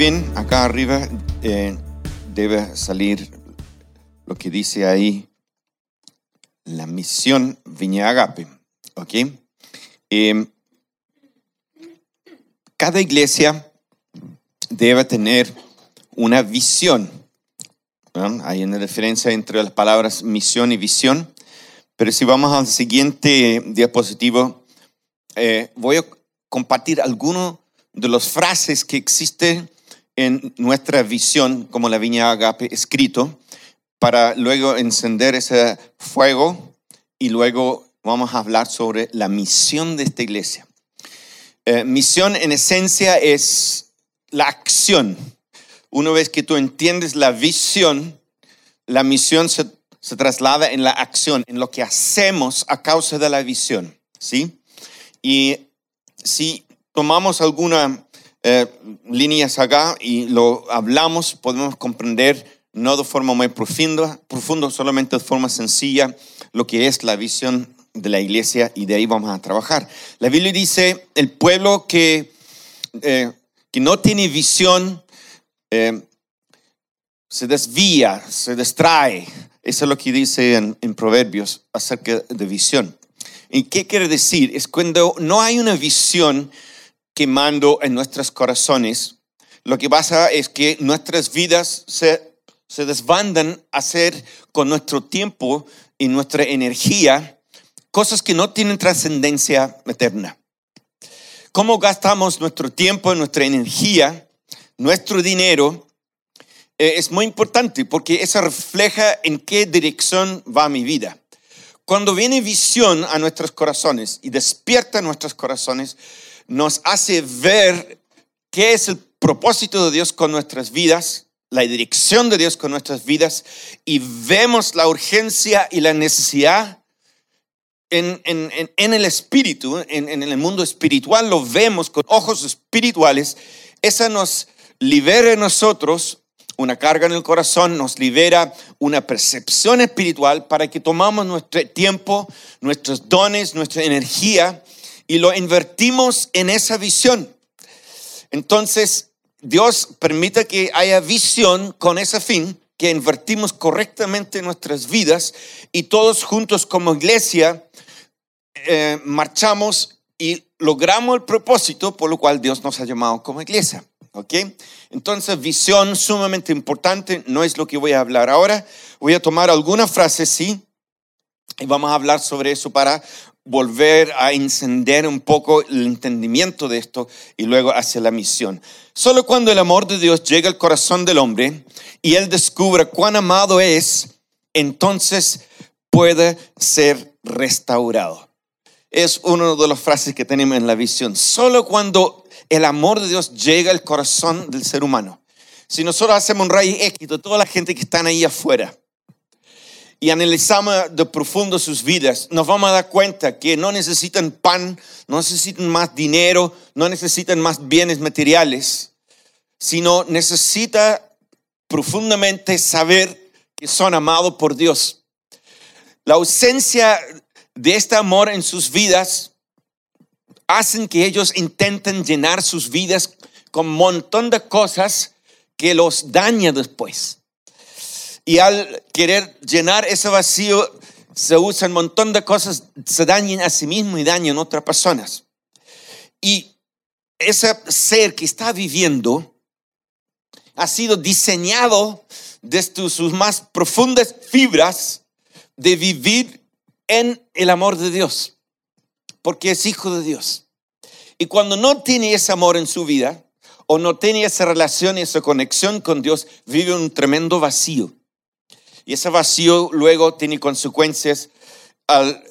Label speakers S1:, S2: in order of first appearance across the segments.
S1: bien, acá arriba eh, debe salir lo que dice ahí, la misión Viña Agape. ¿Ok? Em, cada iglesia debe tener una visión. Hay una diferencia entre las palabras misión y visión. Pero si vamos al siguiente diapositivo, eh, voy a compartir algunos de las frases que existen en nuestra visión como la Viña Agape escrito para luego encender ese fuego y luego vamos a hablar sobre la misión de esta iglesia. Eh, misión en esencia es la acción. Una vez que tú entiendes la visión, la misión se, se traslada en la acción, en lo que hacemos a causa de la visión. ¿sí? Y si tomamos algunas eh, líneas acá y lo hablamos, podemos comprender no de forma muy profunda, profundo, solamente de forma sencilla lo que es la visión de la iglesia y de ahí vamos a trabajar. La Biblia dice, el pueblo que, eh, que no tiene visión eh, se desvía, se distrae. Eso es lo que dice en, en Proverbios acerca de visión. ¿Y qué quiere decir? Es cuando no hay una visión quemando en nuestros corazones, lo que pasa es que nuestras vidas se, se desbandan a hacer con nuestro tiempo y nuestra energía cosas que no tienen trascendencia eterna. ¿Cómo gastamos nuestro tiempo, nuestra energía, nuestro dinero? Eh, es muy importante porque eso refleja en qué dirección va mi vida. Cuando viene visión a nuestros corazones y despierta nuestros corazones, nos hace ver qué es el propósito de Dios con nuestras vidas, la dirección de Dios con nuestras vidas y vemos la urgencia y la necesidad en, el espíritu, en, en, el mundo espiritual, lo vemos con ojos espirituales, esa nos libera en nosotros una carga en el corazón, nos libera una percepción espiritual para que tomamos nuestro tiempo, nuestros dones, nuestra energía y lo invertimos en esa visión. Entonces, Dios permite que haya visión con ese fin, que invertimos correctamente nuestras vidas y todos juntos como iglesia eh, marchamos y logramos el propósito por lo cual Dios nos ha llamado como iglesia. ¿Ok? Entonces, visión sumamente importante, no es lo que voy a hablar ahora. Voy a tomar algunas frases, sí, y vamos a hablar sobre eso para volver a encender un poco el entendimiento de esto y luego hacia la misión. Solo cuando el amor de Dios llega al corazón del hombre y él descubre cuán amado es, entonces puede ser restaurado. Es una de las frases que tenemos en la visión. Solo cuando el amor de Dios llega al corazón del ser humano. Si nosotros hacemos un rayo X de toda la gente que están ahí afuera y analizamos de profundo sus vidas, nos vamos a dar cuenta que no necesitan pan, no necesitan más dinero, no necesitan más bienes materiales, sino necesita profundamente saber que son amados por Dios. La ausencia de este amor en sus vidas hacen que ellos intenten llenar sus vidas con un montón de cosas que los daña después. Y al querer llenar ese vacío, se usan un montón de cosas, se dañan a sí mismo y dañan a otras personas. Y ese ser que está viviendo ha sido diseñado desde sus más profundas fibras de vivir en el amor de Dios porque es hijo de Dios. Y cuando no tiene ese amor en su vida, o no tiene esa relación y esa conexión con Dios, vive un tremendo vacío. Y ese vacío luego tiene consecuencias al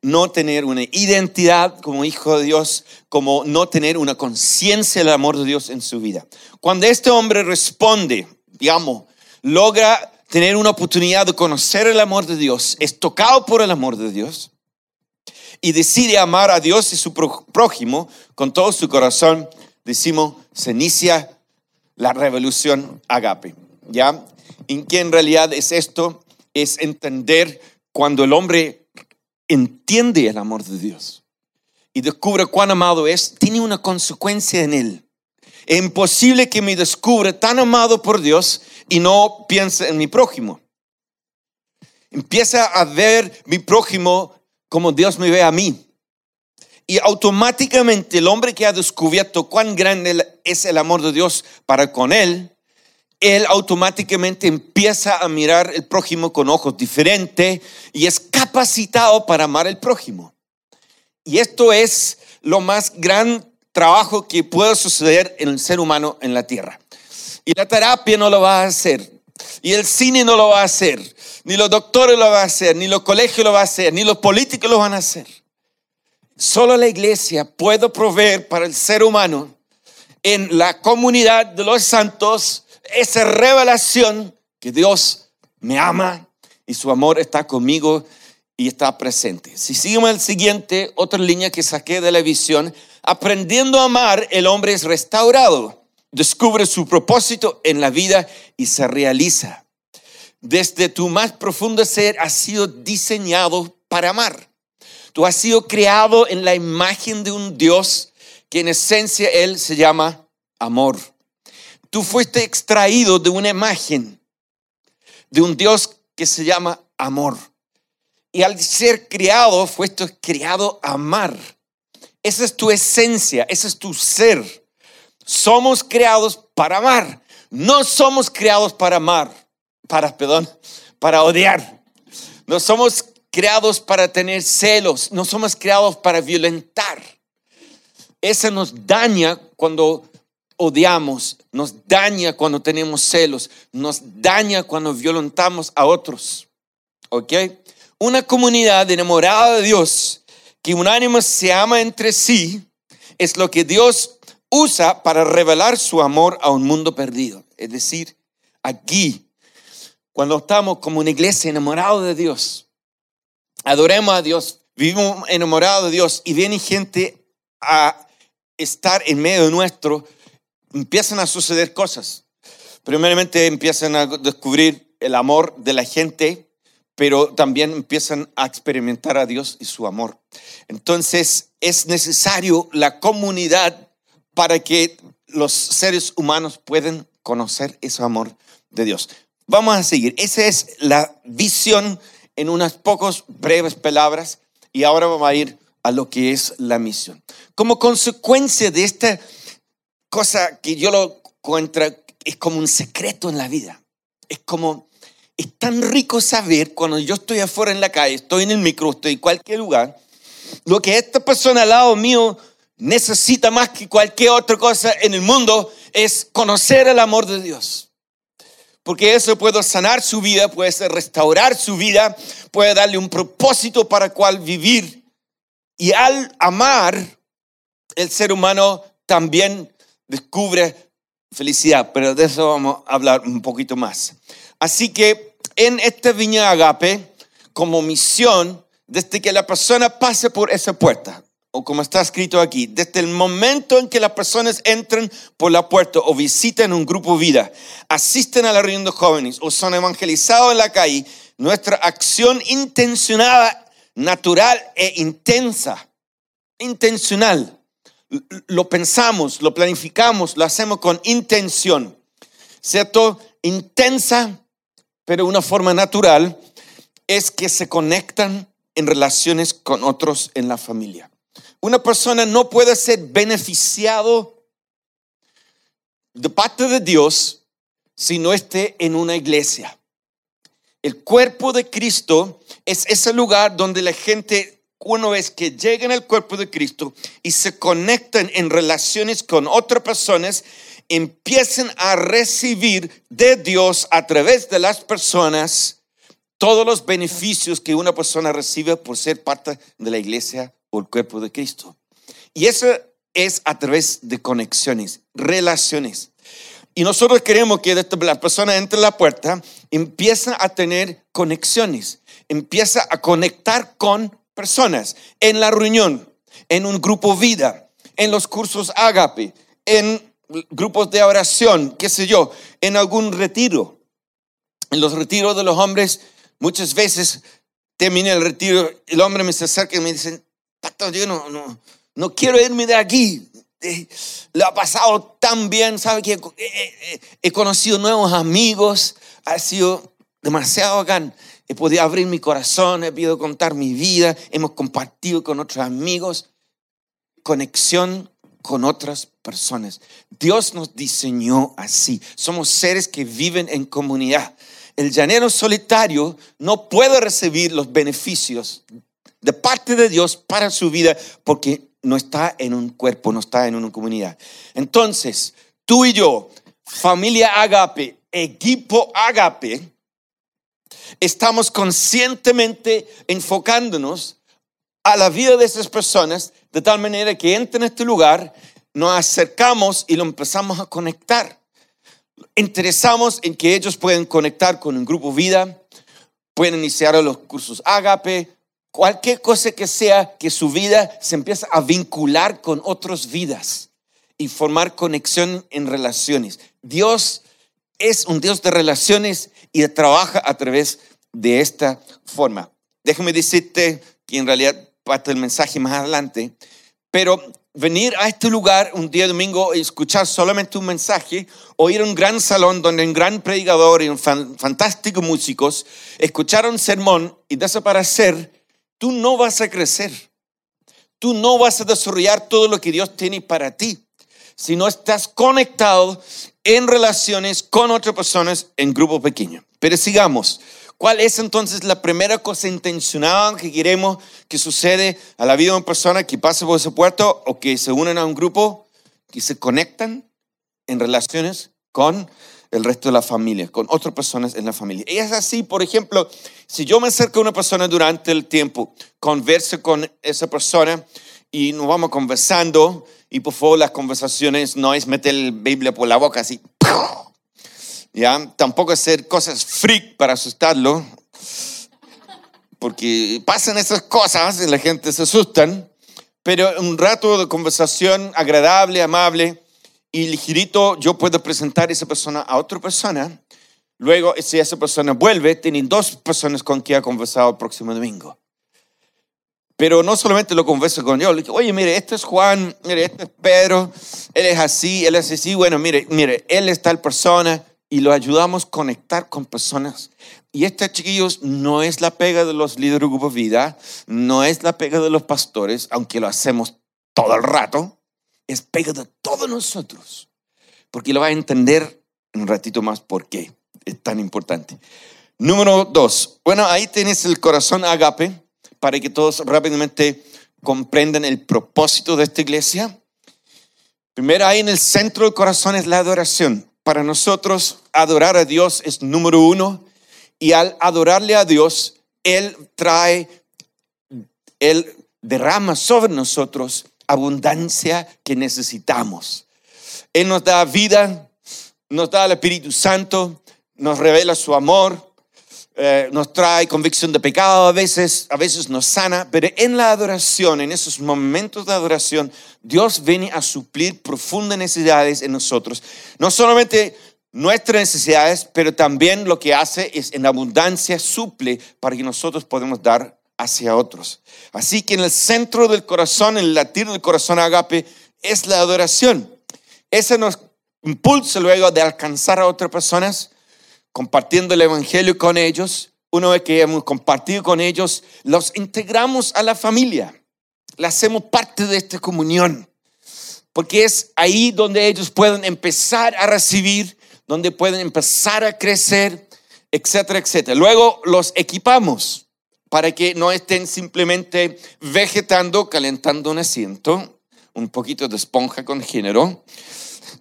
S1: no tener una identidad como hijo de Dios, como no tener una conciencia del amor de Dios en su vida. Cuando este hombre responde, digamos, logra tener una oportunidad de conocer el amor de Dios, es tocado por el amor de Dios, y decide amar a Dios y su prójimo con todo su corazón, decimos, se inicia la revolución agape. ¿Ya? ¿En qué en realidad es esto? Es entender cuando el hombre entiende el amor de Dios y descubre cuán amado es, tiene una consecuencia en él. Es imposible que me descubra tan amado por Dios y no piense en mi prójimo. Empieza a ver mi prójimo como Dios me ve a mí. Y automáticamente el hombre que ha descubierto cuán grande es el amor de Dios para con él, él automáticamente empieza a mirar el prójimo con ojos diferentes y es capacitado para amar al prójimo. Y esto es lo más gran trabajo que puede suceder en el ser humano en la tierra. Y la terapia no lo va a hacer, y el cine no lo va a hacer, ni los doctores lo van a hacer, ni los colegios lo van a hacer, ni los políticos lo van a hacer. Solo la iglesia puede proveer para el ser humano en la comunidad de los santos esa revelación que Dios me ama y su amor está conmigo y está presente. Si seguimos el siguiente, otra línea que saqué de la visión, aprendiendo a amar, el hombre es restaurado, descubre su propósito en la vida y se realiza. Desde tu más profundo ser has sido diseñado para amar. Tú has sido creado en la imagen de un Dios que en esencia Él se llama amor. Tú fuiste extraído de una imagen de un Dios que se llama amor. Y al ser creado, fuiste creado a amar. Esa es tu esencia, ese es tu ser. Somos creados para amar. No somos creados para amar, para, perdón, para odiar. No somos creados para tener celos, no somos creados para violentar. Eso nos daña cuando odiamos, nos daña cuando tenemos celos, nos daña cuando violentamos a otros. ¿Ok? Una comunidad enamorada de Dios, que unánime se ama entre sí, es lo que Dios usa para revelar su amor a un mundo perdido. Es decir, aquí, cuando estamos como una iglesia enamorada de Dios, adoremos a Dios, vivimos enamorados de Dios y viene gente a estar en medio nuestro, empiezan a suceder cosas. Primeramente empiezan a descubrir el amor de la gente, pero también empiezan a experimentar a Dios y su amor. Entonces es necesario la comunidad para que los seres humanos puedan conocer ese amor de Dios. Vamos a seguir. Esa es la visión en unas pocas breves palabras y ahora vamos a ir a lo que es la misión. Como consecuencia de esta cosa que yo lo encuentro, es como un secreto en la vida. Es como, es tan rico saber cuando yo estoy afuera en la calle, estoy en el micro, estoy en cualquier lugar, lo que esta persona al lado mío necesita más que cualquier otra cosa en el mundo es conocer el amor de Dios porque eso puede sanar su vida, puede restaurar su vida, puede darle un propósito para cual vivir. Y al amar, el ser humano también descubre felicidad, pero de eso vamos a hablar un poquito más. Así que en este viña agape, como misión, desde que la persona pase por esa puerta, o como está escrito aquí, desde el momento en que las personas entran por la puerta o visitan un grupo vida, asisten a la reunión de jóvenes o son evangelizados en la calle, nuestra acción intencionada, natural e intensa, intencional, lo pensamos, lo planificamos, lo hacemos con intención, ¿cierto? Intensa, pero una forma natural, es que se conectan en relaciones con otros en la familia. Una persona no puede ser beneficiado de parte de Dios si no esté en una iglesia. El cuerpo de Cristo es ese lugar donde la gente, una vez que llegan al cuerpo de Cristo y se conectan en relaciones con otras personas, empiezan a recibir de Dios a través de las personas todos los beneficios que una persona recibe por ser parte de la iglesia el cuerpo de Cristo. Y eso es a través de conexiones, relaciones. Y nosotros queremos que la persona entre la puerta, empieza a tener conexiones, empieza a conectar con personas en la reunión, en un grupo vida, en los cursos Agape, en grupos de oración, qué sé yo, en algún retiro. En los retiros de los hombres, muchas veces termina el retiro, el hombre me se acerca y me dice, yo no, no, quiero irme de aquí. eh, lo ha pasado tan bien, sabe que he, conocido nuevos amigos, ha sido demasiado bacán. He podido abrir mi corazón, he podido contar mi vida, hemos compartido con otros amigos. Conexión con otras personas. Dios nos diseñó así. Somos seres que viven en comunidad. El llanero solitario no puede recibir los beneficios de parte de Dios para su vida porque no está en un cuerpo, no está en una comunidad. Entonces, tú y yo, familia Agape, equipo Agape, estamos conscientemente enfocándonos a la vida de esas personas de tal manera que entran en este lugar, nos acercamos y lo empezamos a conectar. Interesamos en que ellos pueden conectar con un grupo vida, pueden iniciar los cursos Agape, cualquier cosa que sea, que su vida se empiece a vincular con otras vidas y formar conexión en relaciones. Dios es un Dios de relaciones y trabaja a través de esta forma. Déjame decirte que en realidad parte del mensaje más adelante, pero venir a este lugar un día domingo y escuchar solamente un mensaje o ir a un gran salón donde un gran predicador y un fantástico músicos escucharon un sermón y desaparecer tú no vas a crecer. Tú no vas a desarrollar todo lo que Dios tiene para ti si no estás conectado en relaciones con otras personas en grupo pequeño. Pero sigamos. ¿Cuál es entonces la primera cosa intencionada que queremos que sucede a la vida de una persona que pasa por ese puerto o que se unen a un grupo, que se conectan en relaciones con el resto de la familia, con otras personas en la familia. Y es así, por ejemplo, si yo me acerco a una persona durante el tiempo, converso con esa persona y nos vamos conversando, y por favor las conversaciones no es meter la Biblia por la boca así, ¿ya? Tampoco hacer cosas freak para asustarlo, porque pasan esas cosas y la gente se asustan, pero un rato de conversación agradable, amable, y ligerito yo puedo presentar a esa persona a otra persona. Luego, si esa persona vuelve, tienen dos personas con quien ha conversado el próximo domingo. Pero no solamente lo converso con yo, le oye, mire, este es Juan, mire, este es Pedro, él es así, él es así, bueno, mire, mire, él es tal persona y lo ayudamos a conectar con personas. Y este, chiquillos, no es la pega de los líderes de Grupo Vida, no es la pega de los pastores, aunque lo hacemos todo el rato es pega de todos nosotros. Porque lo va a entender un ratito más por qué es tan importante. Número dos. Bueno, ahí tienes el corazón agape para que todos rápidamente comprendan el propósito de esta iglesia. Primero, ahí en el centro del corazón es la adoración. Para nosotros, adorar a Dios es número uno. Y al adorarle a Dios, Él trae, Él derrama sobre nosotros abundancia que necesitamos. Él nos da vida, nos da el Espíritu Santo, nos revela su amor, eh, nos trae convicción de pecado a veces, a veces nos sana, pero en la adoración, en esos momentos de adoración, Dios viene a suplir profundas necesidades en nosotros. No solamente nuestras necesidades, pero también lo que hace es en abundancia suple para que nosotros podamos dar hacia otros. Así que en el centro del corazón, en el latir del corazón agape, es la adoración. Ese nos impulsa luego de alcanzar a otras personas, compartiendo el Evangelio con ellos. Una vez que hemos compartido con ellos, los integramos a la familia. Le hacemos parte de esta comunión. Porque es ahí donde ellos pueden empezar a recibir, donde pueden empezar a crecer, etcétera, etcétera. Luego los equipamos para que no estén simplemente vegetando, calentando un asiento, un poquito de esponja con género.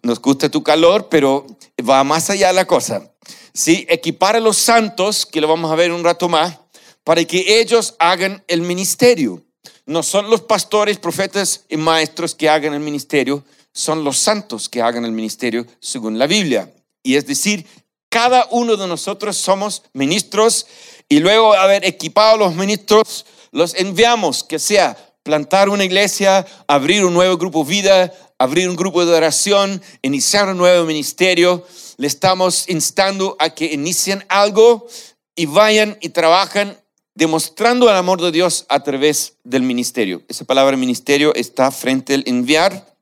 S1: Nos gusta tu calor, pero va más allá la cosa. Sí, equipar a los santos, que lo vamos a ver un rato más, para que ellos hagan el ministerio. No son los pastores, profetas y maestros que hagan el ministerio, son los santos que hagan el ministerio según la Biblia. Y es decir, cada uno de nosotros somos ministros y luego haber equipado a los ministros, los enviamos, que sea plantar una iglesia, abrir un nuevo grupo vida, abrir un grupo de oración, iniciar un nuevo ministerio. Le estamos instando a que inicien algo y vayan y trabajan demostrando el amor de Dios a través del ministerio. Esa palabra ministerio está frente al enviar.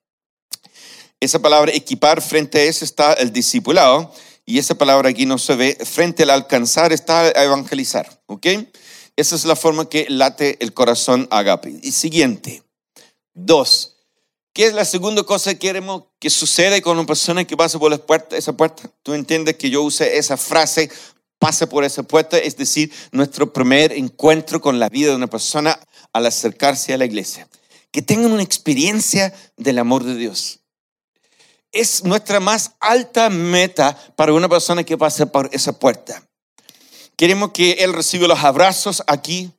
S1: Esa palabra equipar frente a eso está el discipulado y esa palabra aquí no se ve. Frente al alcanzar está a evangelizar. ¿Ok? Esa es la forma que late el corazón agape. Y siguiente. Dos. ¿Qué es la segunda cosa que queremos que suceda con una persona que pasa por la puerta, esa puerta? Tú entiendes que yo use esa frase, pase por esa puerta, es decir, nuestro primer encuentro con la vida de una persona al acercarse a la iglesia. Que tengan una experiencia del amor de Dios es nuestra más alta meta para una persona que pase por esa puerta. Queremos que Él reciba los abrazos aquí,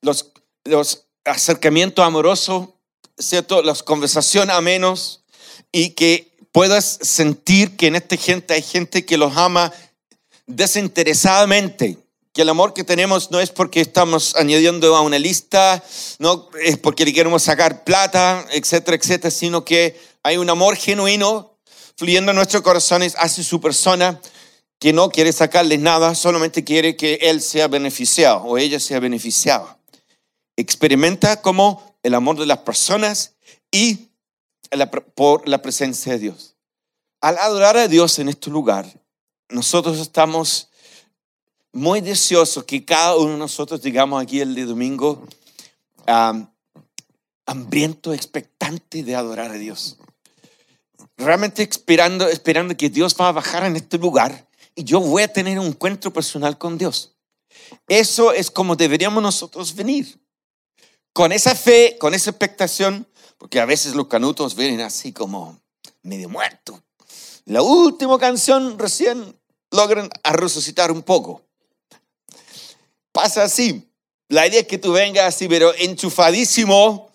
S1: los, los acercamientos amorosos, ¿cierto? las conversaciones amenos y que puedas sentir que en esta gente hay gente que los ama desinteresadamente, que el amor que tenemos no es porque estamos añadiendo a una lista, no es porque le queremos sacar plata, etcétera, etcétera, sino que hay un amor genuino fluyendo en nuestros corazones hacia su persona que no quiere sacarle nada, solamente quiere que él sea beneficiado o ella sea beneficiada. Experimenta como el amor de las personas y por la presencia de Dios. Al adorar a Dios en este lugar, nosotros estamos muy deseosos que cada uno de nosotros digamos aquí el de domingo hambriento, expectante de adorar a Dios realmente esperando, esperando que Dios va a bajar en este lugar y yo voy a tener un encuentro personal con Dios. Eso es como deberíamos nosotros venir. Con esa fe, con esa expectación, porque a veces los canutos vienen así como medio muertos. La última canción recién logran resucitar un poco. Pasa así. La idea es que tú vengas así, pero enchufadísimo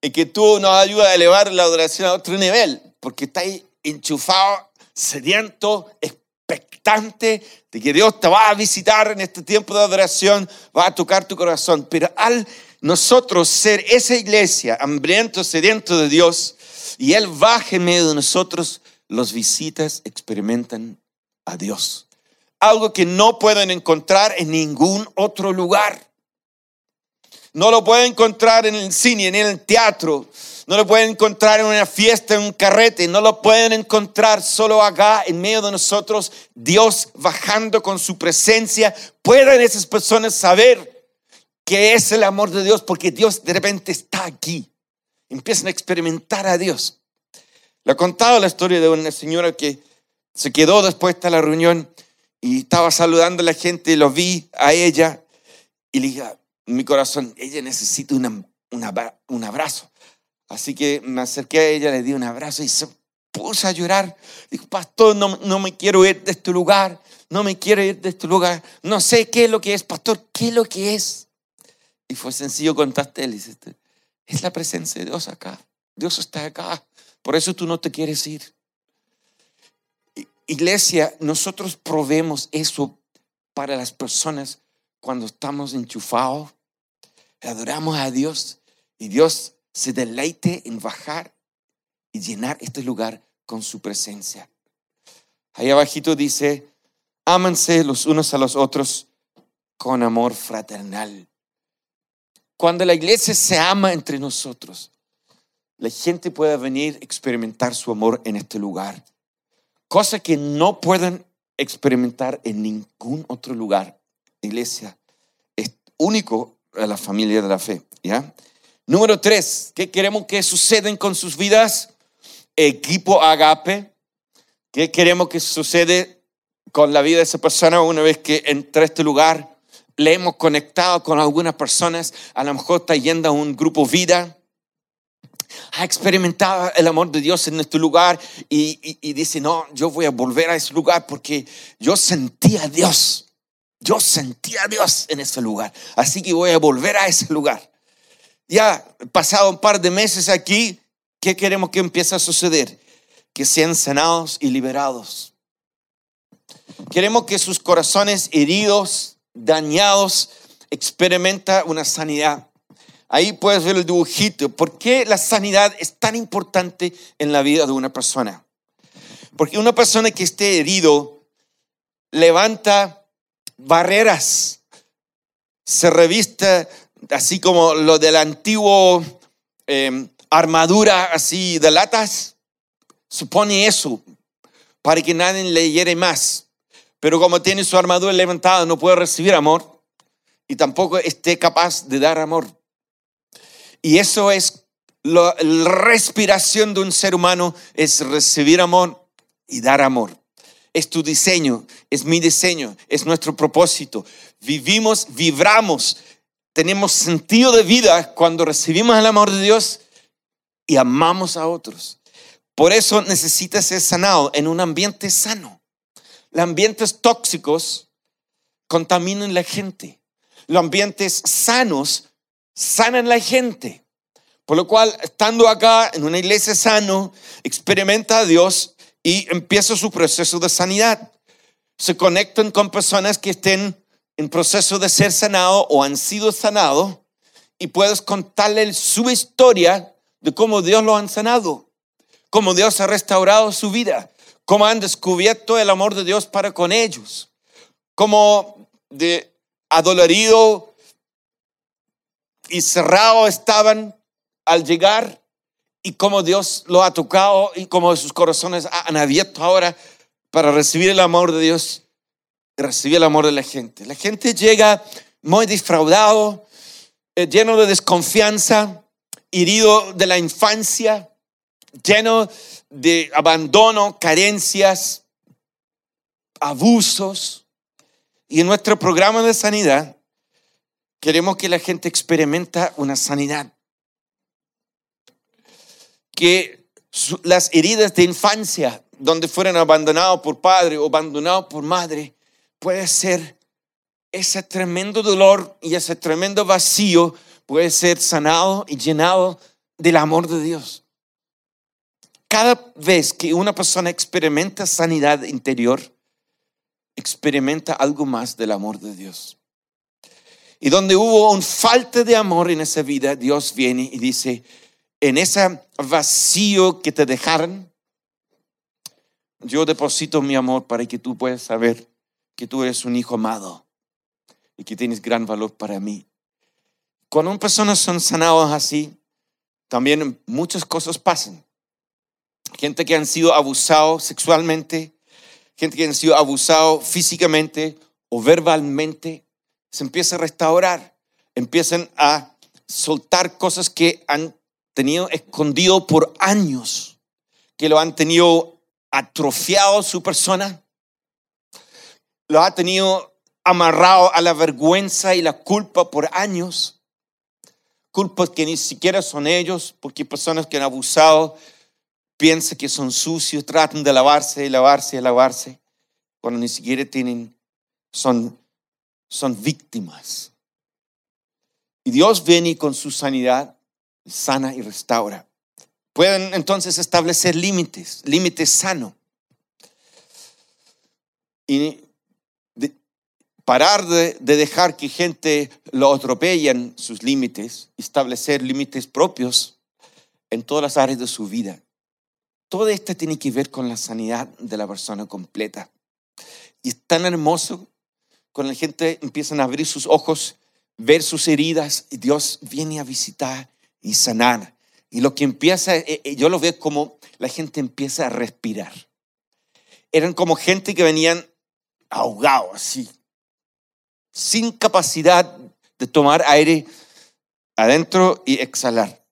S1: y que tú nos ayudas a elevar la adoración a otro nivel porque estáis enchufado, sediento, expectante de que Dios te va a visitar en este tiempo de adoración, va a tocar tu corazón. Pero al nosotros ser esa iglesia, hambriento, sediento de Dios, y Él baje en medio de nosotros, los visitas experimentan a Dios. Algo que no pueden encontrar en ningún otro lugar. No lo pueden encontrar en el cine, en el teatro, no lo pueden encontrar en una fiesta, en un carrete, no lo pueden encontrar solo acá en medio de nosotros, Dios bajando con su presencia. Pueden esas personas saber que es el amor de Dios porque Dios de repente está aquí. Empiezan a experimentar a Dios. Le he contado la historia de una señora que se quedó después de la reunión y estaba saludando a la gente, y lo vi a ella y le dije, mi corazón, ella necesita un abrazo. Así que me acerqué a ella, le di un abrazo y se puso a llorar. Dijo, pastor, no, no me quiero ir de este lugar, no me quiero ir de este lugar, no sé qué es lo que es, pastor, qué es lo que es. Y fue sencillo contaste él, dice, es la presencia de Dios acá, Dios está acá, por eso tú no te quieres ir. Iglesia, nosotros probemos eso para las personas cuando estamos enchufados, adoramos a Dios y Dios se deleite en bajar y llenar este lugar con su presencia. Ahí abajito dice, ámanse los unos a los otros con amor fraternal. Cuando la iglesia se ama entre nosotros, la gente puede venir a experimentar su amor en este lugar, cosa que no pueden experimentar en ningún otro lugar. Iglesia es único a la familia de la fe, ¿ya? Número tres, ¿qué queremos que suceden con sus vidas? Equipo agape. ¿Qué queremos que sucede con la vida de esa persona una vez que entra a este lugar? Le hemos conectado con algunas personas, a lo mejor está yendo a un grupo vida, ha experimentado el amor de Dios en este lugar y, y, dice, no, yo voy a volver a ese lugar porque yo sentí a Dios, yo sentí a Dios en ese lugar, así que voy a volver a ese lugar ya pasado un par de meses aquí, ¿qué queremos que empiece a suceder? Que sean sanados y liberados. Queremos que sus corazones heridos, dañados, experimenta una sanidad. Ahí puedes ver el dibujito. ¿Por qué la sanidad es tan importante en la vida de una persona? Porque una persona que esté herido levanta barreras, se revista así como lo del antiguo em, armadura así de latas, supone eso para que nadie le hiere más. Pero como tiene su armadura levantada, no puede recibir amor y tampoco esté capaz de dar amor. Y eso es la respiración de un ser humano, es recibir amor y dar amor. Es tu diseño, es mi diseño, es nuestro propósito. Vivimos, vibramos, tenemos sentido de vida cuando recibimos el amor de Dios y amamos a otros. Por eso necesitas ser sanado en un ambiente sano. Los ambientes tóxicos contaminan la gente. Los ambientes sanos sanan la gente. Por lo cual, estando acá en una iglesia sano, experimenta a Dios y empieza su proceso de sanidad. Se conectan con personas que estén en proceso de ser sanado o han sido sanados y puedes contarle su historia de cómo Dios lo han sanado, cómo Dios ha restaurado su vida, cómo han descubierto el amor de Dios para con ellos, cómo de adolorido y cerrado estaban al llegar y cómo Dios lo ha tocado y cómo sus corazones han abierto ahora para recibir el amor de Dios, recibir el amor de la gente. La gente llega muy defraudado, eh, lleno de desconfianza, herido de la infancia, lleno de abandono, carencias, abusos. Y en nuestro programa de sanidad queremos que la gente experimenta una sanidad que las heridas de infancia, donde fueron abandonados por padre o abandonados por madre, puede ser ese tremendo dolor y ese tremendo vacío puede ser sanado y llenado del amor de Dios. Cada vez que una persona experimenta sanidad interior, experimenta algo más del amor de Dios. Y donde hubo un falta de amor en esa vida, Dios viene y dice, en ese vacío que te dejaron, yo deposito mi amor para que tú puedas saber que tú eres un hijo amado y que tienes gran valor para mí. Cuando personas son sanadas así, también muchas cosas pasan. Gente que han sido abusados sexualmente, gente que han sido abusados físicamente o verbalmente, se empieza a restaurar, empiezan a soltar cosas que han tenido escondido por años, que lo han tenido atrofiado su persona, lo ha tenido amarrado a la vergüenza y la culpa por años, culpas que ni siquiera son ellos, porque personas que han abusado piensan que son sucios, tratan de lavarse y lavarse y lavarse, cuando ni siquiera tienen, son, son víctimas. Y Dios viene con su sanidad sana y restaura. Pueden entonces establecer límites, límites sanos. Y parar de, dejar que gente lo atropellen sus límites, establecer límites propios en todas las áreas de su vida. Todo esto tiene que ver con la sanidad de la persona completa. Y es tan hermoso cuando la gente empieza a abrir sus ojos, ver sus heridas y Dios viene a visitar y sanar. Y lo que empieza, eh, eh, yo lo veo como la gente empieza a respirar. Eran como gente que venían ahogados, así, sin capacidad de tomar aire adentro y exhalar.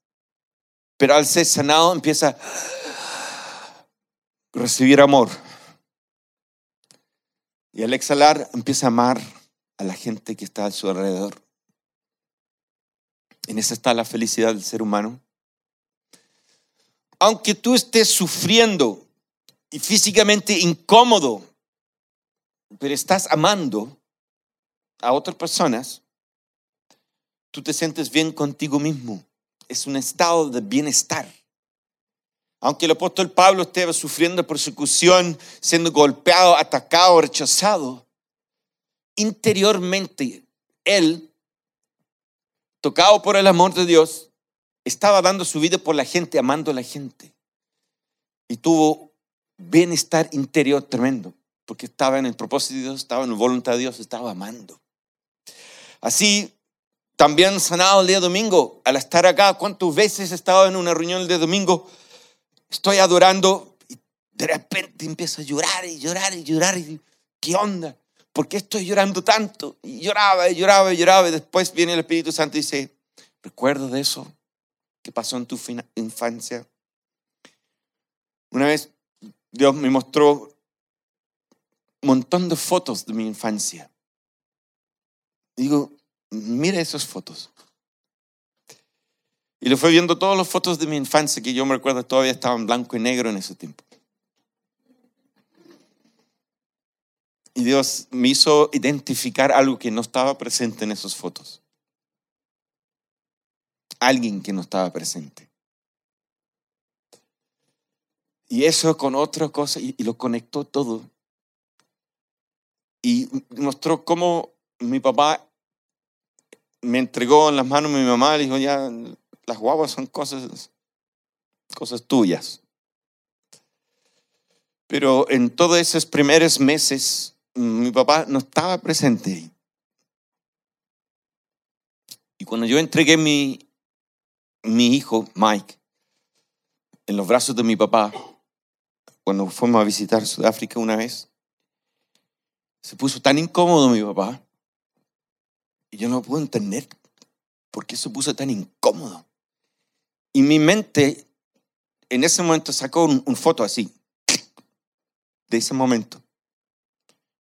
S1: Pero al ser sanado empieza a recibir amor. Y al exhalar empieza a amar a la gente que está a su alrededor. En esa está la felicidad del ser humano. Aunque tú estés sufriendo y físicamente incómodo, pero estás amando a otras personas, tú te sientes bien contigo mismo. Es un estado de bienestar. Aunque el apóstol Pablo esté sufriendo persecución, siendo golpeado, atacado, rechazado, interiormente él tocado por el amor de Dios, estaba dando su vida por la gente, amando a la gente. Y tuvo bienestar interior tremendo, porque estaba en el propósito de Dios, estaba en la voluntad de Dios, estaba amando. Así, también sanado el día domingo, al estar acá, ¿cuántas veces he estado en una reunión el día domingo? Estoy adorando y de repente empieza a llorar y llorar y llorar. Y, ¿Qué onda? ¿Por qué estoy llorando tanto? Y lloraba y lloraba y lloraba. Y después viene el Espíritu Santo y dice, recuerdo de eso que pasó en tu infancia. Una vez Dios me mostró un montón de fotos de mi infancia. Digo, mira esas fotos. Y le fue viendo todas las fotos de mi infancia que yo me recuerdo todavía estaban blanco y negro en ese tiempo. Y Dios me hizo identificar algo que no estaba presente en esas fotos. Alguien que no estaba presente. Y eso con otra cosa, y, lo conectó todo. Y mostró cómo mi papá me entregó en las manos de mi mamá, y dijo, ya, las guaguas son cosas, cosas tuyas. Pero en todos esos primeros meses, mi papá no estaba presente. Y cuando yo entregué mi, mi hijo, Mike, en los brazos de mi papá, cuando fuimos a visitar Sudáfrica una vez, se puso tan incómodo mi papá. Y yo no puedo entender por qué se puso tan incómodo. Y mi mente en ese momento sacó un, foto así, de ese momento.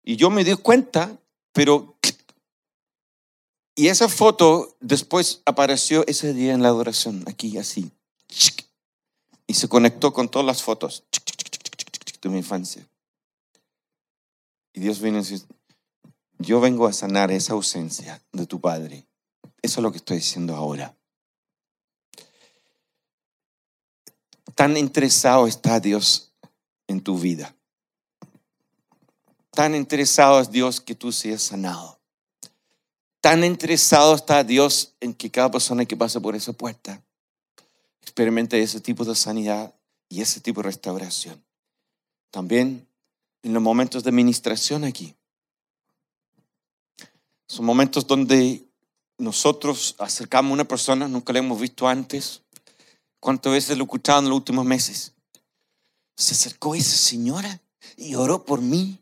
S1: Y yo me di cuenta, pero... Y esa foto después apareció ese día en la adoración, aquí así. Y se conectó con todas las fotos de mi infancia. Y Dios viene y dice, yo vengo a sanar esa ausencia de tu padre. Eso es lo que estoy diciendo ahora. Tan interesado está Dios en tu vida. Tan interesado es Dios que tú seas sanado. Tan interesado está Dios en que cada persona que pase por esa puerta experimente ese tipo de sanidad y ese tipo de restauración. También en los momentos de ministración aquí. Son momentos donde nosotros acercamos a una persona, nunca la hemos visto antes. ¿Cuántas veces lo he escuchado en los últimos meses? Se acercó esa señora y oró por mí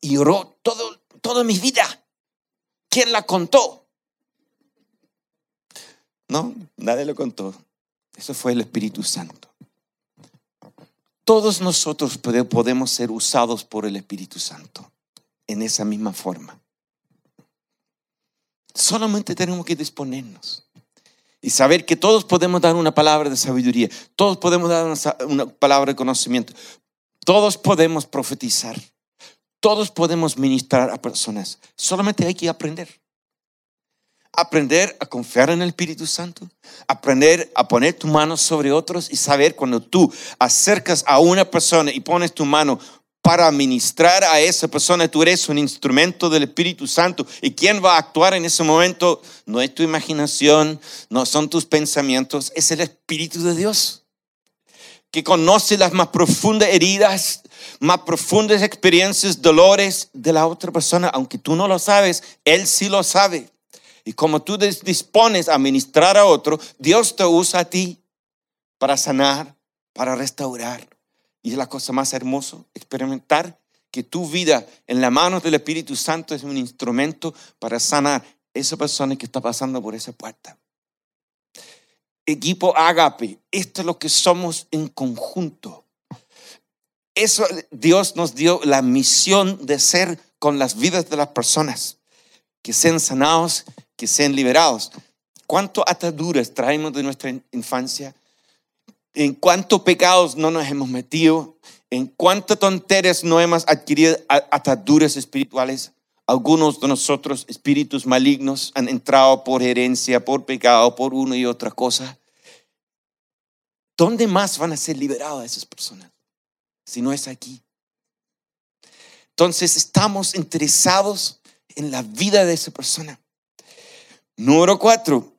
S1: y oró todo, toda mi vida. ¿Quién la contó? No, nadie lo contó. Eso fue el Espíritu Santo. Todos nosotros podemos ser usados por el Espíritu Santo en esa misma forma. Solamente tenemos que disponernos y saber que todos podemos dar una palabra de sabiduría, todos podemos dar una, palabra de conocimiento, todos podemos profetizar, todos podemos ministrar a personas. Solamente hay que aprender aprender a confiar en el Espíritu Santo, aprender a poner tu mano sobre otros y saber cuando tú acercas a una persona y pones tu mano para ministrar a esa persona, tú eres un instrumento del Espíritu Santo. ¿Y quién va a actuar en ese momento? No es tu imaginación, no son tus pensamientos, es el Espíritu de Dios, que conoce las más profundas heridas, más profundas experiencias, dolores de la otra persona, aunque tú no lo sabes, Él sí lo sabe. Y como tú dispones a ministrar a otro, Dios te usa a ti para sanar, para restaurar. Y es la cosa más hermosa, experimentar que tu vida en la mano del Espíritu Santo es un instrumento para sanar esa persona que está pasando por esa puerta. Equipo Agape, esto es lo que somos en conjunto. Eso Dios nos dio la misión de ser con las vidas de las personas, que sean sanados que sean liberados. ¿Cuántas ataduras traemos de nuestra infancia? ¿En cuántos pecados no nos hemos metido? ¿En cuántas tonterías no hemos adquirido ataduras espirituales? Algunos de nosotros, espíritus malignos, han entrado por herencia, por pecado, por una y otra cosa. ¿Dónde más van a ser liberadas esas personas? Si no es aquí. Entonces estamos interesados en la vida de esa persona. Número cuatro,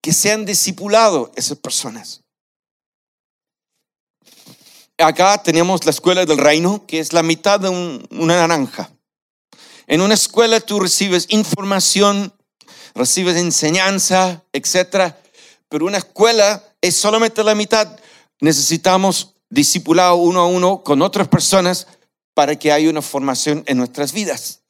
S1: que sean discipulados esas personas. Acá tenemos la escuela del reino, que es la mitad de una naranja. En una escuela tú recibes información, recibes enseñanza, etc. Pero una escuela es solamente la mitad. Necesitamos discipulado uno a uno con otras personas para que haya una formación en nuestras vidas.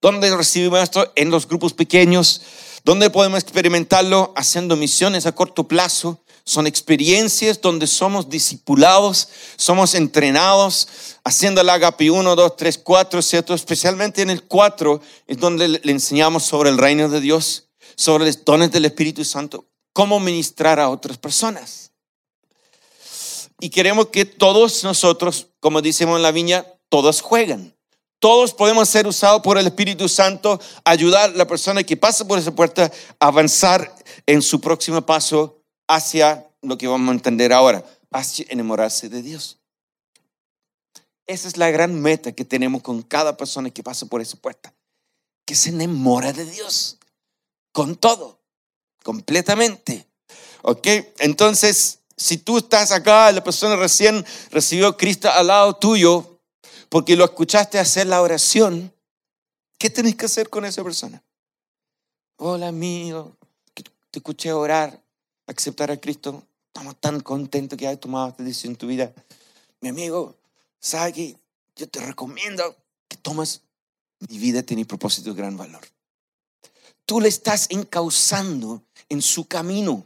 S1: ¿Dónde recibimos esto? En los grupos pequeños. ¿Dónde podemos experimentarlo? Haciendo misiones a corto plazo. Son experiencias donde somos discipulados, somos entrenados, haciendo el agape 1, 2, 3, 4, ¿cierto? Especialmente en el 4 es donde le enseñamos sobre el reino de Dios, sobre los dones del Espíritu Santo, cómo ministrar a otras personas. Y queremos que todos nosotros, como decimos en la viña, todos juegan. Todos podemos ser usados por el Espíritu Santo, ayudar a la persona que pasa por esa puerta a avanzar en su próximo paso hacia lo que vamos a entender ahora, hacia enamorarse de Dios. Esa es la gran meta que tenemos con cada persona que pasa por esa puerta, que se enamora de Dios, con todo, completamente. ¿Ok? Entonces, si tú estás acá, la persona recién recibió a Cristo al lado tuyo, porque lo escuchaste hacer la oración, ¿qué tenés que hacer con esa persona? Hola amigo, te escuché orar, aceptar a Cristo. Estamos tan contentos que hayas tomado esta decisión en tu vida. Mi amigo, ¿sabes qué? Yo te recomiendo que tomes mi vida tiene propósito de gran valor. Tú le estás encauzando en su camino.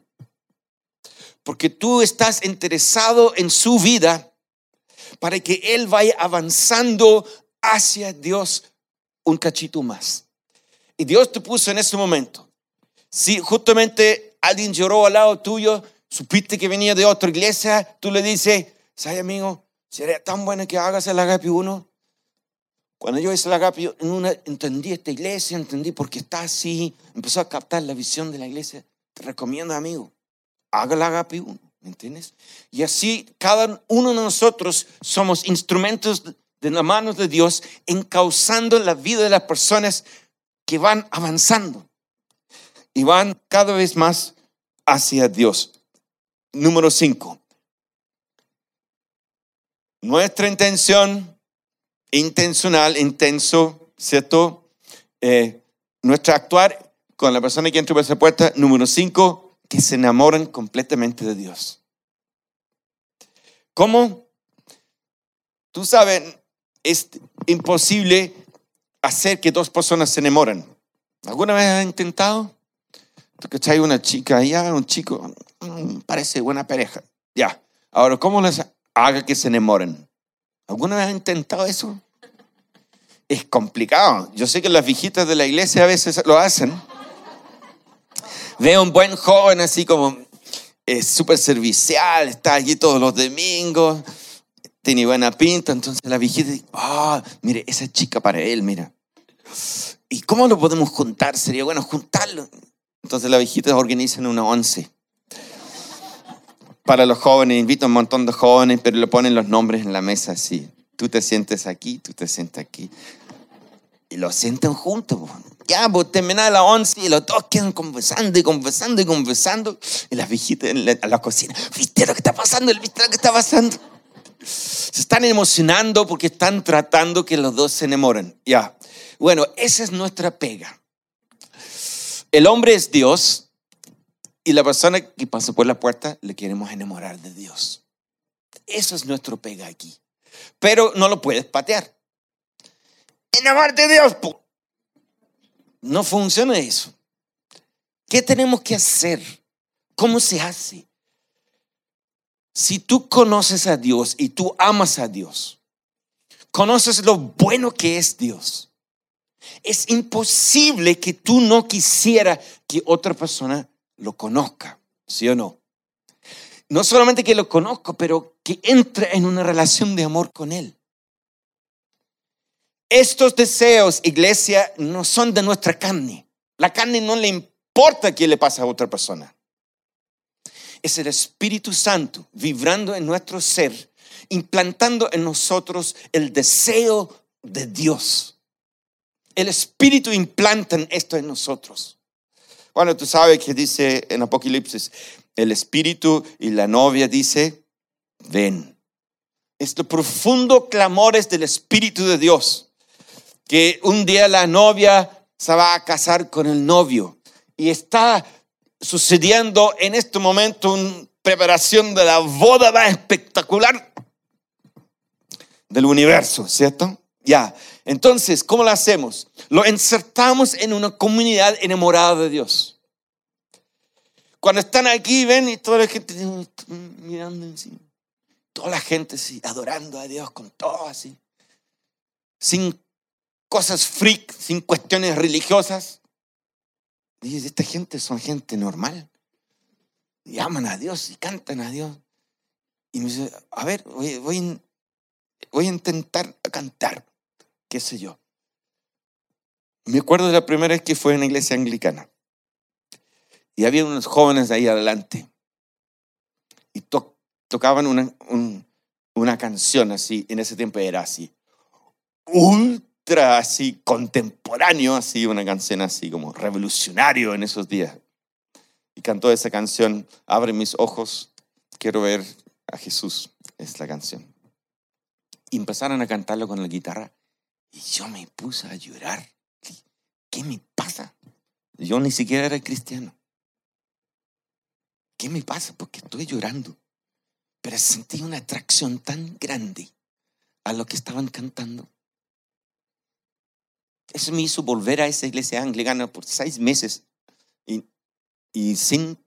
S1: Porque tú estás interesado en su vida para que Él vaya avanzando hacia Dios un cachito más. Y Dios te puso en ese momento. Si justamente alguien lloró al lado tuyo, supiste que venía de otra iglesia, tú le dices, ¿sabes amigo? Sería tan bueno que hagas el agape uno. Cuando yo hice el agape, entendí esta iglesia, entendí por qué está así, empezó a captar la visión de la iglesia. Te recomiendo, amigo, haga el agape uno. ¿Me entiendes? Y así cada uno de nosotros somos instrumentos de las manos de Dios encauzando la vida de las personas que van avanzando y van cada vez más hacia Dios. Número cinco. Nuestra intención intencional, intenso, ¿cierto? Eh, nuestro actuar con la persona que entra por esa puerta. Número cinco, que se enamoran completamente de Dios. ¿Cómo? Tú sabes, es imposible hacer que dos personas se enamoren. ¿Alguna vez has intentado? Hay una chica ya, un chico, mm, parece buena pareja. Ya. Ahora, ¿cómo les haga que se enamoren? ¿Alguna vez has intentado eso? Es complicado. Yo sé que las viejitas de la iglesia a veces lo hacen. Veo un buen joven así como es súper servicial, está allí todos los domingos, tiene buena pinta, entonces la viejita dice, ah, mire, esa chica para él, mira. ¿Y cómo lo podemos juntar? Sería bueno juntarlo. Entonces la viejita organiza una once. Para los jóvenes, invita a un montón de jóvenes, pero le ponen los nombres en la mesa así. Tú te sientes aquí, tú te sientes aquí. Y lo sientan juntos. Ya, pues termina la once y los dos quedan conversando y conversando y conversando. Y las viejitas en la, cocina, ¿viste lo que está pasando? ¿Viste lo que está pasando? Se están emocionando porque están tratando que los dos se enamoren. Ya. Bueno, esa es nuestra pega. El hombre es Dios y la persona que pasa por la puerta le queremos enamorar de Dios. Eso es nuestro pega aquí. Pero no lo puedes patear. Enamorarte de Dios. No funciona eso. ¿Qué tenemos que hacer? ¿Cómo se hace? Si tú conoces a Dios y tú amas a Dios, conoces lo bueno que es Dios, es imposible que tú no quisiera que otra persona lo conozca, ¿sí o no? No solamente que lo conozca, pero que entre en una relación de amor con Él. Estos deseos, iglesia, no son de nuestra carne. La carne no le importa qué le pasa a otra persona. Es el Espíritu Santo vibrando en nuestro ser, implantando en nosotros el deseo de Dios. El Espíritu implanta esto en nosotros. Bueno, tú sabes que dice en Apocalipsis, el Espíritu y la novia dice, ven. Este profundo clamor es del Espíritu de Dios que un día la novia se va a casar con el novio y está sucediendo en este momento una preparación de la boda espectacular. del universo, ¿cierto? Ya. Entonces, ¿cómo lo hacemos? Lo insertamos en una comunidad enamorada de Dios. Cuando están aquí, ven y toda la gente mirando encima. Toda la gente así, adorando a Dios con todo así. Sin cosas freak, sin cuestiones religiosas. Y esta gente son gente normal. Y aman a Dios y cantan a Dios. Y me dice, a ver, voy, voy a intentar cantar, qué sé yo. Me acuerdo de la primera vez que fue en la iglesia anglicana. Y había unos jóvenes ahí adelante. Y tocaban una, una canción así, en ese tiempo era así. Ultra así, contemporáneo, así, una canción así como revolucionario en esos días. Y cantó esa canción, Abre mis ojos, quiero ver a Jesús, es la canción. Y empezaron a cantarlo con la guitarra. Y yo me puse a llorar. ¿Qué me pasa? Yo ni siquiera era cristiano. ¿Qué me pasa? Porque estoy llorando. Pero sentí una atracción tan grande a lo que estaban cantando. Eso me hizo volver a esa iglesia anglicana por seis meses y, y sin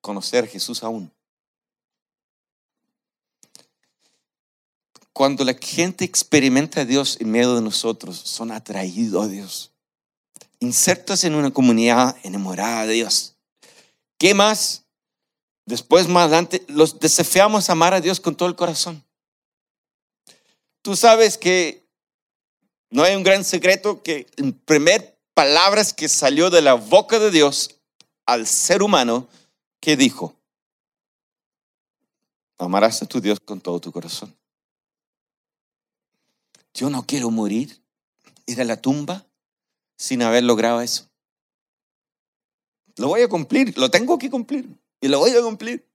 S1: conocer a Jesús aún. Cuando la gente experimenta a Dios en medio de nosotros, son atraídos a Dios. Insertos en una comunidad enamorada de Dios. ¿Qué más? Después, más adelante, los desafiamos a amar a Dios con todo el corazón. Tú sabes que no hay un gran secreto que en primer palabras que salió de la boca de Dios al ser humano, que dijo? Amarás a tu Dios con todo tu corazón. Yo no quiero morir, ir a la tumba sin haber logrado eso. Lo voy a cumplir, lo tengo que cumplir y lo voy a cumplir.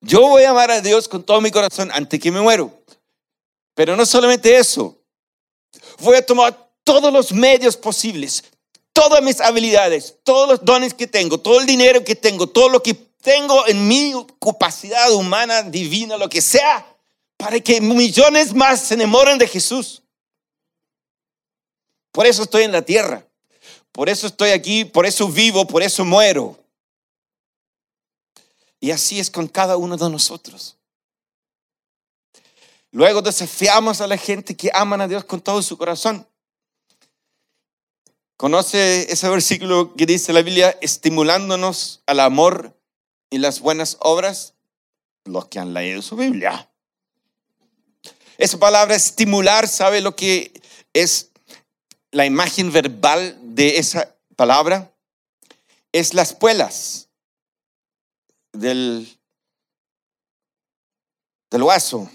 S1: Yo voy a amar a Dios con todo mi corazón antes que me muero. Pero no solamente eso, voy a tomar todos los medios posibles, todas mis habilidades, todos los dones que tengo, todo el dinero que tengo, todo lo que tengo en mi capacidad humana, divina, lo que sea, para que millones más se enamoren de Jesús. Por eso estoy en la tierra. Por eso estoy aquí, por eso vivo, por eso muero. Y así es con cada uno de nosotros. Luego desafiamos a la gente que aman a Dios con todo su corazón. ¿Conoce ese versículo que dice la Biblia, estimulándonos al amor y las buenas obras? Los que han leído su Biblia. Esa palabra estimular, ¿sabe lo que es la imagen verbal de esa palabra es las puelas del, del hueso.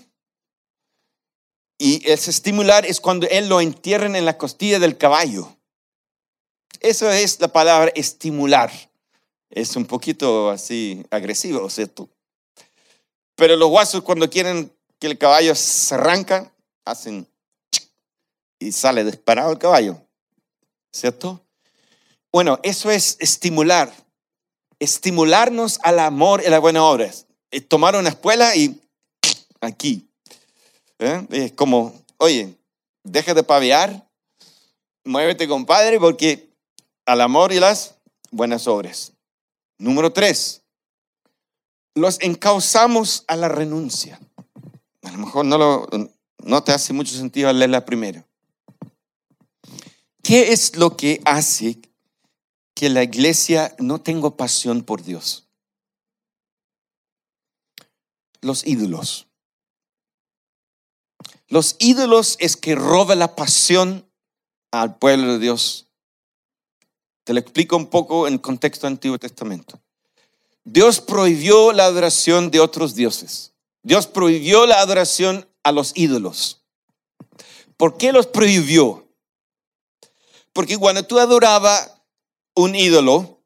S1: Y ese estimular es cuando él lo entierran en la costilla del caballo. Eso es la palabra estimular. Es un poquito así agresivo, ¿cierto? Pero los huesos cuando quieren que el caballo se arranca, hacen y sale disparado el caballo. ¿Cierto? Bueno, eso es estimular. Estimularnos al amor y a las buenas obras. Tomar una escuela y aquí. ¿eh? Es como, oye, deja de pavear, muévete compadre, porque al amor y las buenas obras. Número tres, los encauzamos a la renuncia. Lo mejor no, lo, te hace mucho sentido leerla primero. ¿Qué es lo que hace que la iglesia no tenga pasión por Dios? Los ídolos. Los ídolos es que roba la pasión al pueblo de Dios. Te lo explico un poco en contexto del Antiguo Testamento. Dios prohibió la adoración de otros dioses. Dios prohibió la adoración a los ídolos. ¿Por qué los prohibió? Porque cuando tú adorabas un ídolo,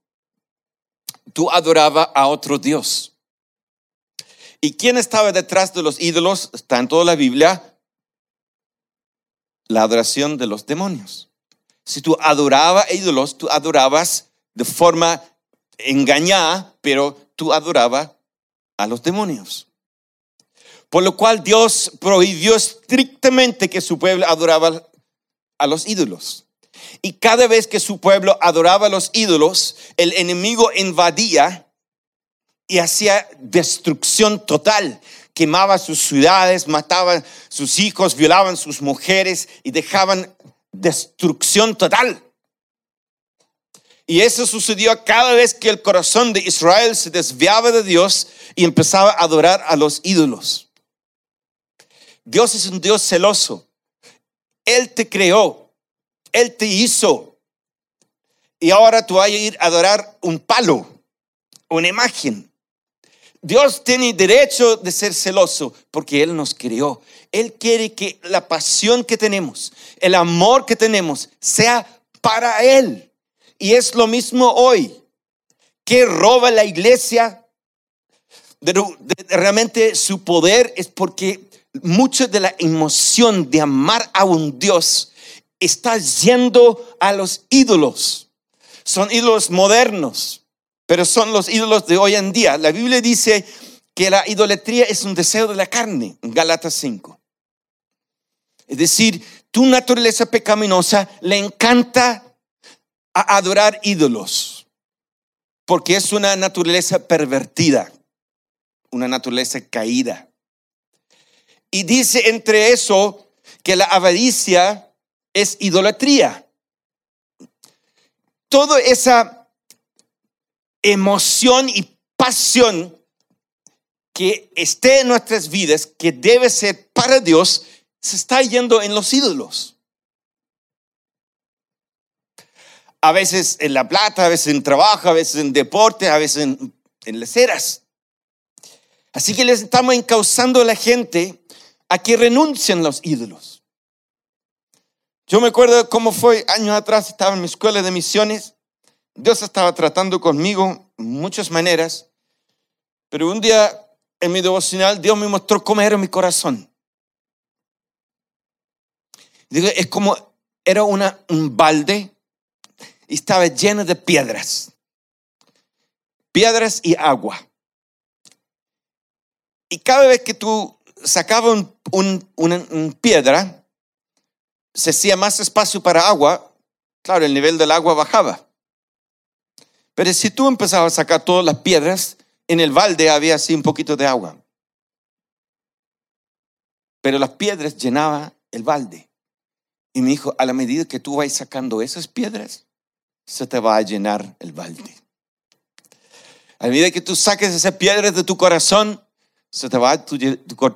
S1: tú adorabas a otro Dios. ¿Y quién estaba detrás de los ídolos? Está en toda la Biblia. La adoración de los demonios. Si tú adorabas ídolos, tú adorabas de forma engañada, pero tú adorabas a los demonios. Por lo cual Dios prohibió estrictamente que su pueblo adoraba a los ídolos. Y cada vez que su pueblo adoraba a los ídolos, el enemigo invadía y hacía destrucción total. Quemaba sus ciudades, mataba sus hijos, violaban sus mujeres y dejaban destrucción total. Y eso sucedió cada vez que el corazón de Israel se desviaba de Dios y empezaba a adorar a los ídolos. Dios es un Dios celoso. Él te creó, Él te hizo. Y ahora tú vas a ir a adorar un palo, una imagen. Dios tiene derecho de ser celoso porque Él nos creó. Él quiere que la pasión que tenemos, el amor que tenemos, sea para Él. Y es lo mismo hoy. que roba la iglesia? realmente su poder es porque mucho de la emoción de amar a un Dios está yendo a los ídolos. Son ídolos modernos, pero son los ídolos de hoy en día. La Biblia dice que la idolatría es un deseo de la carne, en Galatas 5. Es decir, tu naturaleza pecaminosa le encanta a adorar ídolos, porque es una naturaleza pervertida, una naturaleza caída. Y dice entre eso que la avaricia es idolatría. Toda esa emoción y pasión que esté en nuestras vidas, que debe ser para Dios, se está yendo en los ídolos. a veces en la plata, a veces en trabajo, a veces en deporte, a veces en, en leceras. Así que les estamos encauzando a la gente a que renuncien los ídolos. Yo me acuerdo cómo fue años atrás, estaba en mi escuela de misiones. Dios estaba tratando conmigo en muchas maneras, pero un día en mi devocional Dios me mostró cómo era mi corazón. Digo, es como era un balde y estaba lleno de piedras. Piedras y agua. Y cada vez que tú sacabas una piedra, se hacía más espacio para agua, claro, el nivel del agua bajaba. Pero si tú empezabas a sacar todas las piedras, en el balde había así un poquito de agua. Pero las piedras llenaban el balde. Y me dijo, a la medida que tú vas sacando esas piedras, se te va a llenar el balde. A medida que tú saques esas piedras de tu corazón, se te va a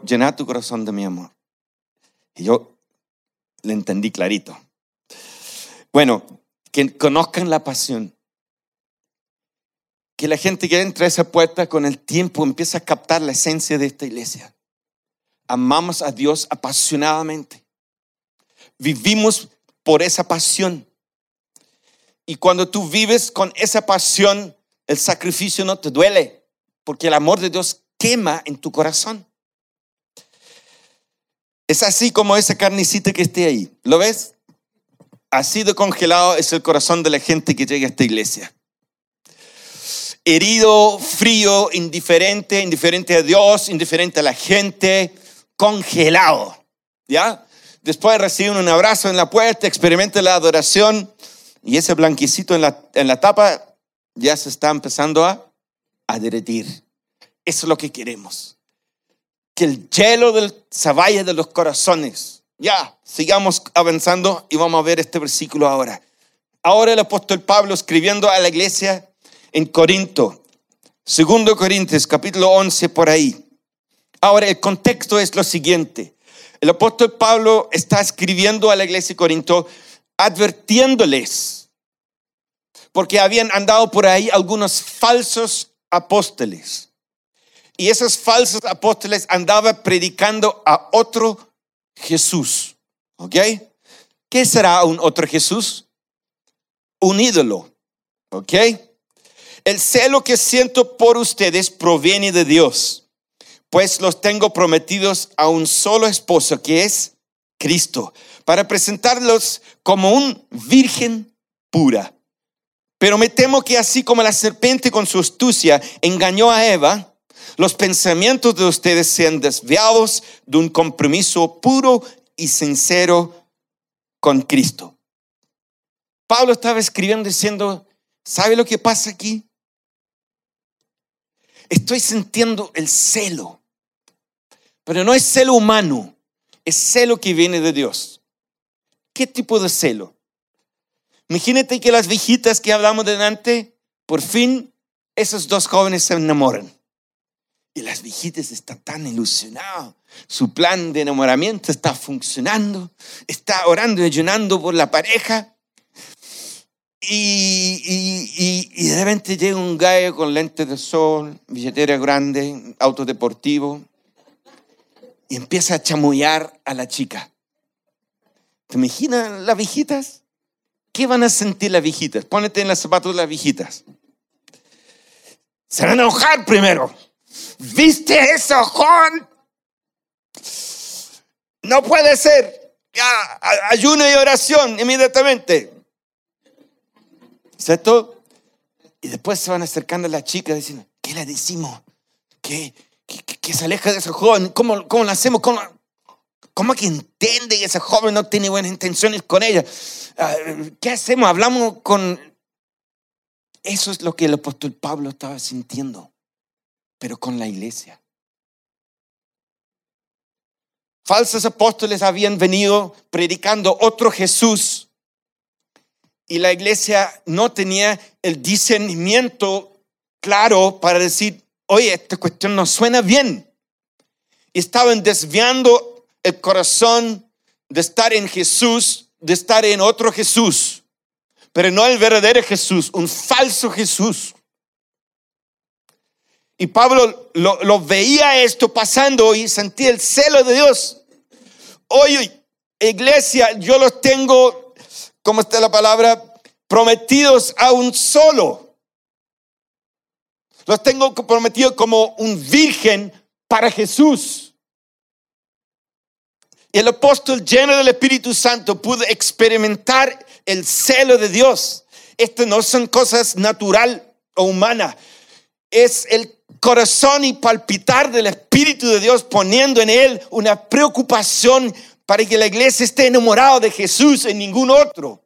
S1: llenar tu corazón de mi amor. Y yo le entendí clarito. Bueno, que conozcan la pasión. Que la gente que entra a esa puerta con el tiempo empieza a captar la esencia de esta iglesia. Amamos a Dios apasionadamente. Vivimos por esa pasión. Y cuando tú vives con esa pasión, el sacrificio no te duele, porque el amor de Dios quema en tu corazón. Es así como esa carnicita que esté ahí. ¿Lo ves? Así de congelado es el corazón de la gente que llega a esta iglesia. Herido, frío, indiferente, indiferente a Dios, indiferente a la gente, congelado. ¿Ya? Después reciben un abrazo en la puerta, experimenta la adoración y ese blanquecito en la, en la tapa ya se está empezando a, a derretir. Eso es lo que queremos. Que el hielo del, se vaya de los corazones. Ya, sigamos avanzando y vamos a ver este versículo ahora. Ahora el apóstol Pablo escribiendo a la iglesia en Corinto, segundo Corintios capítulo 11 por ahí. Ahora el contexto es lo siguiente. El apóstol Pablo está escribiendo a la iglesia de Corinto advirtiéndoles, porque habían andado por ahí algunos falsos apóstoles. Y esos falsos apóstoles andaban predicando a otro Jesús. ¿Ok? ¿Qué será un otro Jesús? Un ídolo. ¿Ok? El celo que siento por ustedes proviene de Dios, pues los tengo prometidos a un solo esposo que es Cristo para presentarlos como un virgen pura. Pero me temo que así como la serpiente con su astucia engañó a Eva, los pensamientos de ustedes sean desviados de un compromiso puro y sincero con Cristo. Pablo estaba escribiendo diciendo, ¿sabe lo que pasa aquí? Estoy sintiendo el celo, pero no es celo humano, es celo que viene de Dios. ¿Qué tipo de celo? Imagínate que las viejitas que hablamos delante, por fin esos dos jóvenes se enamoran. Y las viejitas están tan ilusionadas. Su plan de enamoramiento está funcionando. Está orando y ayunando por la pareja. Y, de repente llega un gallo con lentes de sol, billetera grande, auto deportivo, y empieza a chamullar a la chica. ¿Te imaginas las viejitas? ¿Qué van a sentir las viejitas? Pónete en los zapatos de las viejitas. Se van a enojar primero. ¿Viste eso, Juan? No puede ser. Ayuno y oración inmediatamente. ¿Cierto? Y después se van acercando a la chica diciendo, ¿qué le decimos? ¿Qué, que, se aleja de ese joven? ¿Cómo, cómo lo hacemos? ¿Cómo, ¿Cómo que entiende que ese joven no tiene buenas intenciones con ella? Ah, ¿Qué hacemos? Hablamos con... Eso es lo que el apóstol Pablo estaba sintiendo pero con la iglesia. Falsos apóstoles habían venido predicando otro Jesús y la iglesia no tenía el discernimiento claro para decir, oye, esta cuestión no suena bien. estaban desviando el corazón de estar en Jesús, de estar en otro Jesús, pero no el verdadero Jesús, un falso Jesús. Y Pablo lo, veía esto pasando y sentía el celo de Dios. Oye, iglesia, yo los tengo, ¿cómo está la palabra? Prometidos a un solo. Los tengo prometidos como un virgen para Jesús. El apóstol lleno del Espíritu Santo pudo experimentar el celo de Dios. Estas no son cosas natural o humanas. Es el corazón y palpitar del Espíritu de Dios poniendo en él una preocupación para que la iglesia esté enamorada de Jesús y ningún otro.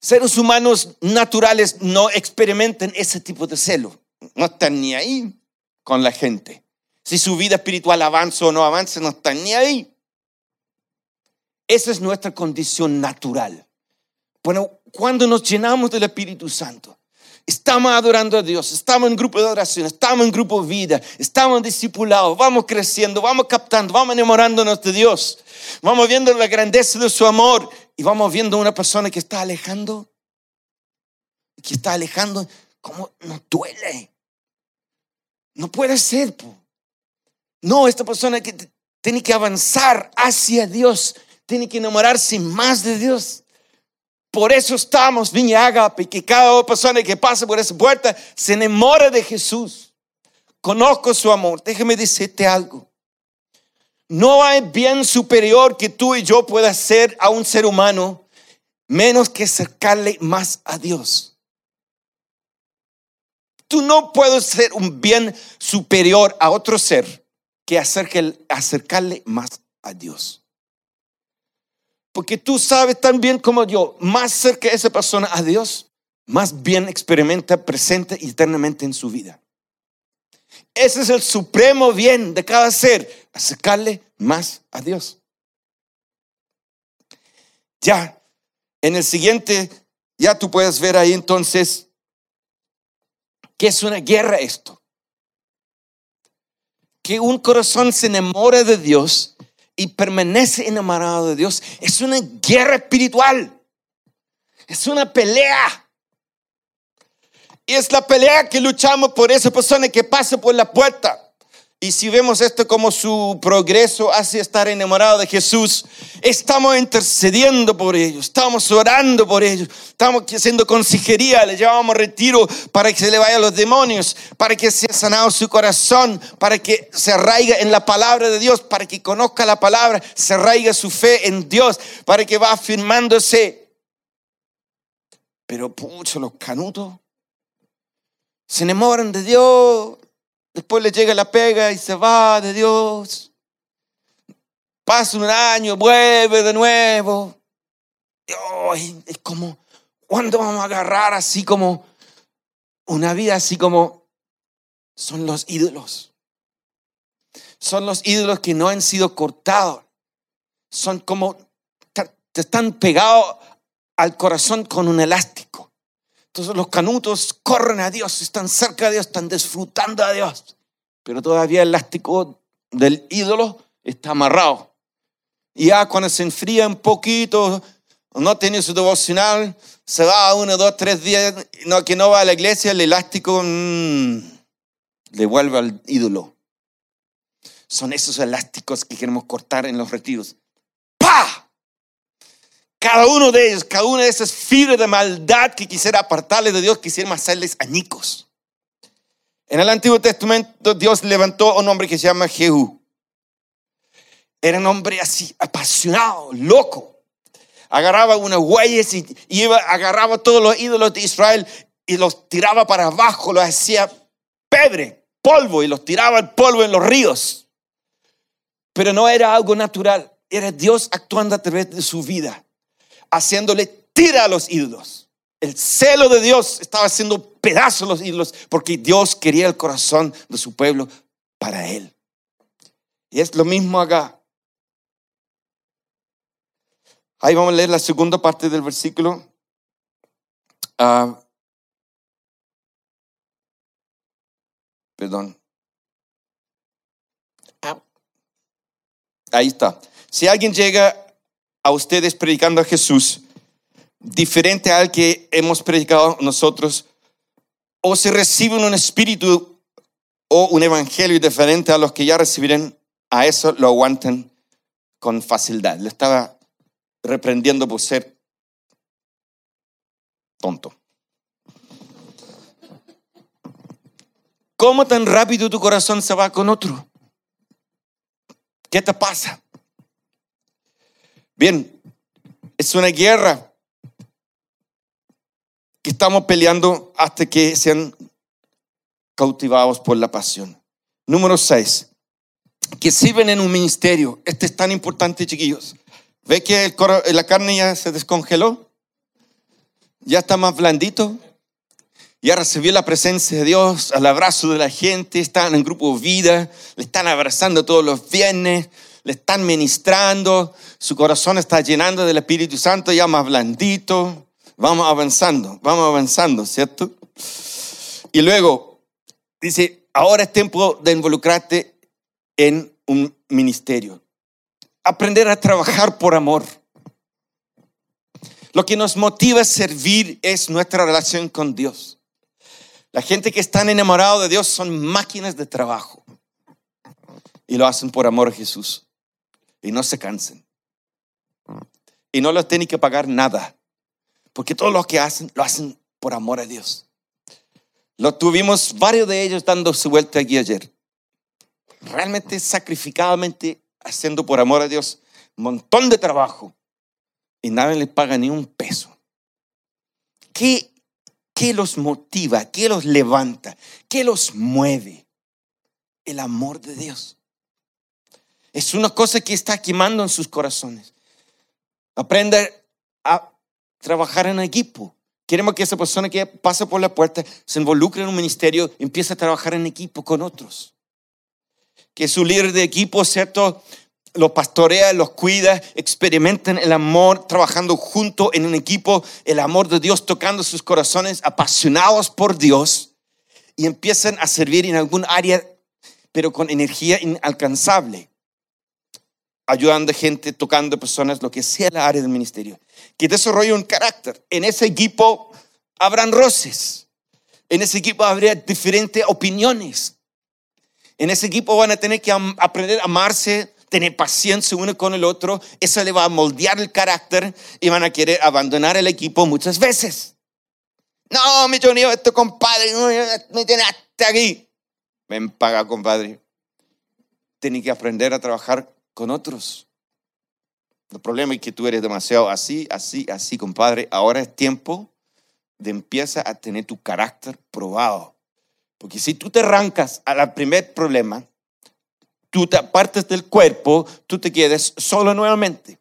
S1: Seres humanos naturales no experimentan ese tipo de celo. No están ni ahí con la gente. Si su vida espiritual avanza o no avanza, no están ni ahí. Esa es nuestra condición natural. Bueno, cuando nos llenamos del Espíritu Santo, Estamos adorando a Dios, estamos en grupo de oración, estamos en grupo de vida, estamos discipulados, vamos creciendo, vamos captando, vamos enamorándonos de Dios, vamos viendo la grandeza de su amor y vamos viendo una persona que está alejando, que está alejando, como nos duele. No puede ser. No, esta persona que tiene que avanzar hacia Dios, tiene que enamorarse más de Dios. Por eso estamos, Viña Agape, que cada persona que pasa por esa puerta se enamora de Jesús. Conozco su amor. Déjeme decirte algo. No hay bien superior que tú y yo pueda hacer a un ser humano menos que acercarle más a Dios. Tú no puedes ser un bien superior a otro ser que acercarle más a Dios. Porque tú sabes tan bien como yo, más cerca esa persona a Dios, más bien experimenta presente eternamente en su vida. Ese es el supremo bien de cada ser, acercarle más a Dios. Ya, en el siguiente, ya tú puedes ver ahí entonces que es una guerra esto. Que un corazón se enamora de Dios y permanece enamorado de Dios, es una guerra espiritual. Es una pelea. Y es la pelea que luchamos por esa persona que pasa por la puerta. Y si vemos esto como su progreso hacia estar enamorado de Jesús, estamos intercediendo por ellos, estamos orando por ellos, estamos haciendo consejería, le llevamos retiro para que se le vayan los demonios, para que sea sanado su corazón, para que se arraiga en la palabra de Dios, para que conozca la palabra, se arraiga su fe en Dios, para que va afirmándose. Pero pucho, los canutos Se enamoran de Dios, después le llega la pega y se va de Dios. Pasa un año, vuelve de nuevo. es como, ¿cuándo vamos a agarrar así como una vida así como son los ídolos? Son los ídolos que no han sido cortados. Son como, te están pegados al corazón con un elástico. Entonces los canutos corren a Dios, están cerca de Dios, están disfrutando a Dios. Pero todavía el elástico del ídolo está amarrado. Y ya cuando se enfría un poquito, no tiene su devocional, se va uno, dos, tres días, no, que no va a la iglesia, el elástico mm, le vuelve al ídolo. Son esos elásticos que queremos cortar en los retiros. ¡Pah! Cada uno de ellos, cada una de esas fibras de maldad que quisiera apartarle de Dios, quisiera hacerles añicos. En el Antiguo Testamento Dios levantó a un hombre que se llama Jehú. Era un hombre así, apasionado, loco. Agarraba unas huellas y iba, agarraba todos los ídolos de Israel y los tiraba para abajo, los hacía pebre, polvo y los tiraba el polvo en los ríos. Pero no era algo natural, era Dios actuando a través de su vida haciéndole tira a los ídolos. El celo de Dios estaba haciendo pedazos los ídolos porque Dios quería el corazón de su pueblo para él. Y es lo mismo acá. Ahí vamos a leer la segunda parte del versículo. Ah, perdón. Ah. Ahí está. Si alguien llega a ustedes predicando a Jesús diferente al que hemos predicado nosotros, o se reciben un espíritu o un evangelio diferente a los que ya recibirán, a eso lo aguantan con facilidad. Le estaba reprendiendo por ser tonto. ¿Cómo tan rápido tu corazón se va con otro? ¿Qué te pasa? Bien, es una guerra que estamos peleando hasta que sean cautivados por la pasión. Número seis, que sirven en un ministerio. Este es tan importante, chiquillos. ¿Ve que la carne ya se descongeló? Ya está más blandito. Ya recibió la presencia de Dios, al abrazo de la gente, están en grupo vida, le están abrazando todos los viernes, le están ministrando, su corazón está llenando del Espíritu Santo, ya más blandito. Vamos avanzando, vamos avanzando, ¿cierto? Y luego dice, ahora es tiempo de involucrarte en un ministerio. Aprender a trabajar por amor. Lo que nos motiva a servir es nuestra relación con Dios. La gente que está enamorada de Dios son máquinas de trabajo y lo hacen por amor a Jesús y no se cansen. Y no les tienen que pagar nada, porque todo lo que hacen, lo hacen por amor a Dios. Lo tuvimos varios de ellos dando su vuelta aquí ayer. Realmente sacrificadamente haciendo por amor a Dios un montón de trabajo y nadie les paga ni un peso. ¿Qué, ¿Qué los motiva? ¿Qué los levanta? ¿Qué los mueve? El amor de Dios. Es una cosa que está quemando en sus corazones. Aprende a trabajar en equipo. Queremos que esa persona que pasa por la puerta se involucre en un ministerio empiece a trabajar en equipo con otros. Que su líder de equipo, ¿cierto? Los pastorea, los cuida, experimenten el amor, trabajando junto en un equipo, el amor de Dios tocando sus corazones, apasionados por Dios, y empiezan a servir en algún área, pero con energía inalcanzable ayudando a gente, tocando personas, lo que sea la área del ministerio, que desarrolle un carácter. En ese equipo habrán roces, en ese equipo habría diferentes opiniones, en ese equipo van a tener que aprender a amarse, tener paciencia uno con el otro, eso le va a moldear el carácter y van a querer abandonar el equipo muchas veces. No, mi Johnny, este compadre, me tiene hasta aquí. Ven, paga, compadre. Tiene que aprender a trabajar con otros. El problema es que tú eres demasiado así, así, así, compadre. Ahora es tiempo de empieza a tener tu carácter probado. Porque si tú te arrancas al primer problema, tú te apartes del cuerpo, tú te quedes solo nuevamente.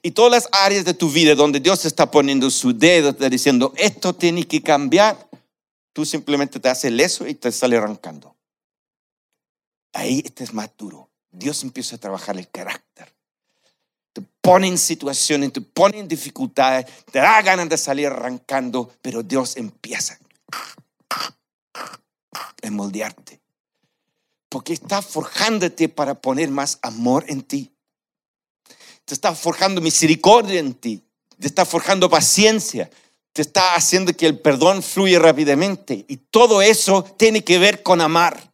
S1: Y todas las áreas de tu vida donde Dios está poniendo su dedo, está diciendo, esto tiene que cambiar, tú simplemente te haces leso y te sale arrancando. Ahí estás más duro. Dios empieza a trabajar el carácter. Te pone en situaciones, te pone en dificultades, te da ganas de salir arrancando, pero Dios empieza a moldearte. Porque está forjándote para poner más amor en ti. Te está forjando misericordia en ti. Te está forjando paciencia. Te está haciendo que el perdón fluya rápidamente. Y todo eso tiene que ver con amar.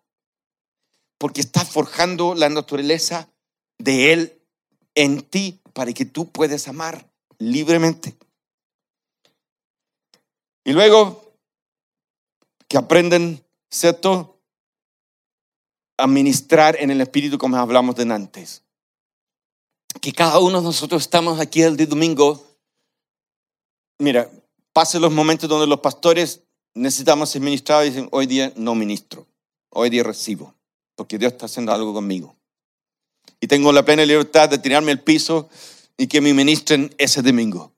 S1: Porque está forjando la naturaleza de Él en ti para que tú puedas amar libremente. Y luego que aprenden, ¿cierto? A ministrar en el Espíritu como hablamos de antes. Que cada uno de nosotros estamos aquí el día domingo. Mira, pasen los momentos donde los pastores necesitamos ser ministrados y dicen, hoy día no ministro, hoy día recibo, porque Dios está haciendo algo conmigo y tengo la plena libertad de tirarme al piso y que me ministren ese domingo.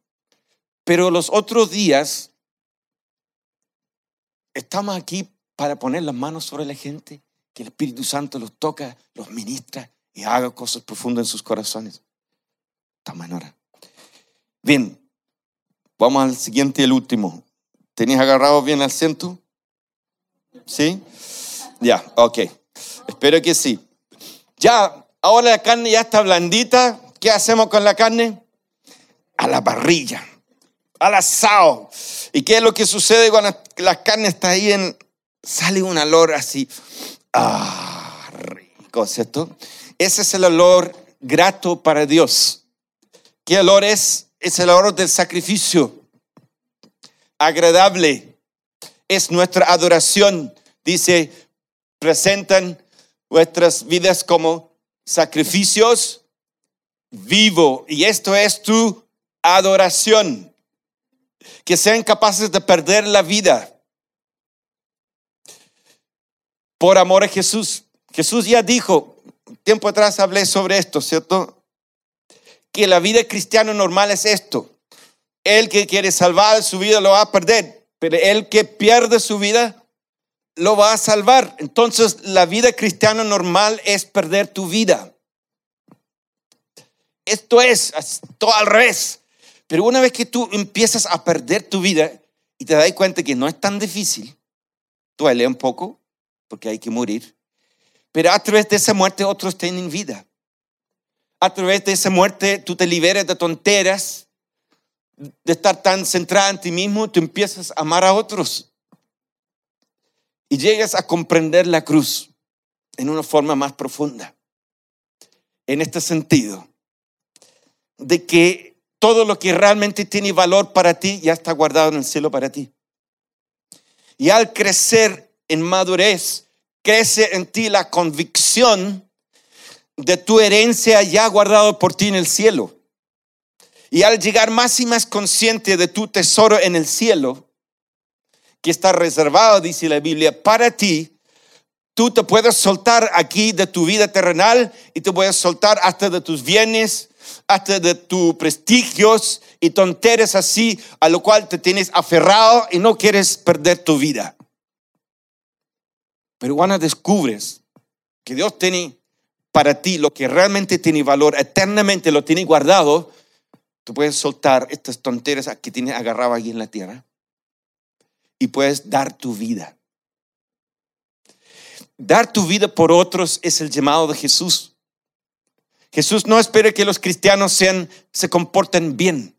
S1: Pero los otros días estamos aquí para poner las manos sobre la gente, que el Espíritu Santo los toca, los ministra y haga cosas profundas en sus corazones. Esta manera. Bien, vamos al siguiente y el último. ¿Tenías agarrado bien al centro? ¿Sí? Ya, ok. Espero que sí. Ya Ahora la carne ya está blandita. ¿Qué hacemos con la carne? A la parrilla, al asado. ¿Y qué es lo que sucede cuando la carne está ahí en... Sale un olor así. Ah, rico, ¿cierto? Ese es el olor grato para Dios. ¿Qué olor es? Es el olor del sacrificio. Agradable. Es nuestra adoración. Dice, presentan vuestras vidas como sacrificios vivo. Y esto es tu adoración. Que sean capaces de perder la vida por amor a Jesús. Jesús ya dijo, tiempo atrás hablé sobre esto, ¿cierto? Que la vida cristiana normal es esto. El que quiere salvar su vida lo va a perder, pero el que pierde su vida lo va a salvar. Entonces, la vida cristiana normal es perder tu vida. Esto es todo al revés. Pero una vez que tú empiezas a perder tu vida y te das cuenta que no es tan difícil, duele un poco porque hay que morir, pero a través de esa muerte otros tienen vida. A través de esa muerte tú te liberas de tonteras, de estar tan centrada en ti mismo, tú empiezas a amar a otros y llegas a comprender la cruz en una forma más profunda. En este sentido, de que todo lo que realmente tiene valor para ti ya está guardado en el cielo para ti. Y al crecer en madurez, crece en ti la convicción de tu herencia ya guardado por ti en el cielo. Y al llegar más y más consciente de tu tesoro en el cielo, que está reservado, dice la Biblia, para ti, tú te puedes soltar aquí de tu vida terrenal y te puedes soltar hasta de tus bienes, hasta de tus prestigios y tonteres así, a lo cual te tienes aferrado y no quieres perder tu vida. Pero cuando descubres que Dios tiene para ti lo que realmente tiene valor, eternamente lo tiene guardado, tú puedes soltar estas tonteras que tienes agarrado aquí en la tierra y puedes dar tu vida. Dar tu vida por otros es el llamado de Jesús. Jesús no espera que los cristianos sean, se comporten bien.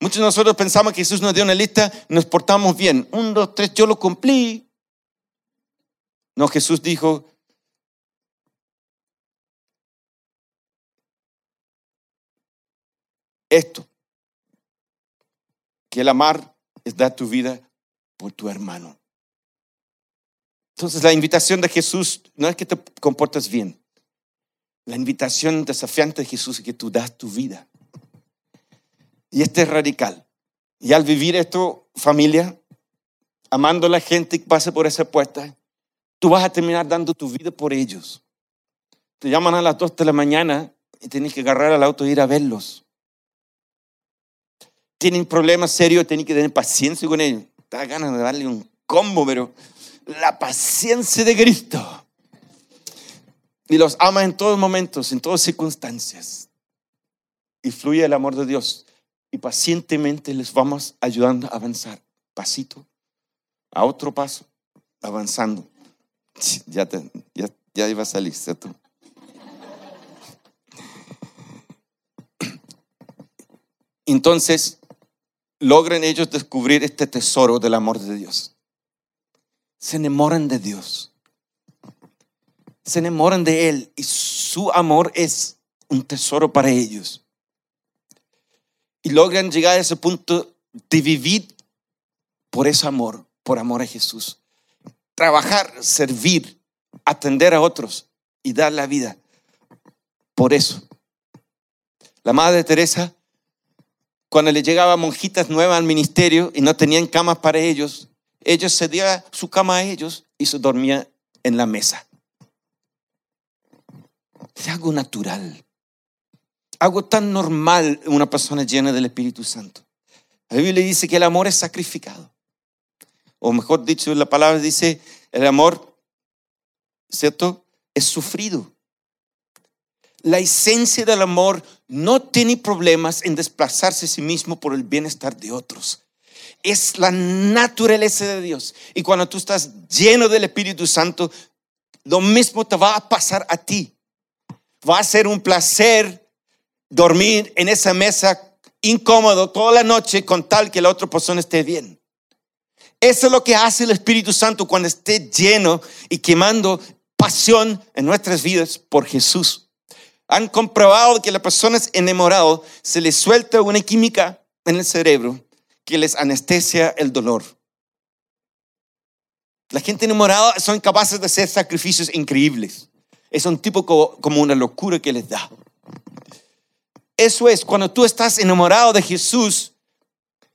S1: Muchos de nosotros pensamos que Jesús nos dio una lista, nos portamos bien. Un, dos, tres, yo lo cumplí. No, Jesús dijo, esto, que el amar es dar tu vida por tu hermano. Entonces la invitación de Jesús no es que te comportes bien. La invitación desafiante de Jesús es que tú das tu vida. Y este es radical. Y al vivir esto, familia, amando a la gente que pase por esa puerta, tú vas a terminar dando tu vida por ellos. Te llaman a las 2 de la mañana y tienes que agarrar al auto e ir a verlos. Tienen problemas serios, tienes que tener paciencia con ellos. Da ganas de darle un combo, pero la paciencia de Cristo. Y los ama en todos momentos, en todas circunstancias. Y fluye el amor de Dios. Y pacientemente les vamos ayudando a avanzar, pasito a otro paso, avanzando. Ya, te, ya, ya iba a salir, ¿cierto? Entonces, logran ellos descubrir este tesoro del amor de Dios. Se enamoran de Dios. Se enamoran de Él y su amor es un tesoro para ellos. Y logran llegar a ese punto de vivir por ese amor, por amor a Jesús. Trabajar, servir, atender a otros y dar la vida. Por eso. La Madre Teresa cuando le llegaban monjitas nuevas al ministerio y no tenían camas para ellos, ellos cedían su cama a ellos y se dormía en la mesa. Es algo natural, algo tan normal una persona llena del Espíritu Santo. La Biblia dice que el amor es sacrificado. O mejor dicho, la palabra dice, el amor, ¿cierto? Es sufrido. La esencia del amor no tiene problemas en desplazarse a sí mismo por el bienestar de otros. Es la naturaleza de Dios. Y cuando tú estás lleno del Espíritu Santo, lo mismo te va a pasar a ti. Va a ser un placer dormir en esa mesa incómodo toda la noche con tal que la otra persona esté bien. Eso es lo que hace el Espíritu Santo cuando esté lleno y quemando pasión en nuestras vidas por Jesús han comprobado que a las personas enamoradas se les suelta una química en el cerebro que les anestesia el dolor. La gente enamorada son capaces de hacer sacrificios increíbles. Es un tipo como una locura que les da. Eso es, cuando tú estás enamorado de Jesús,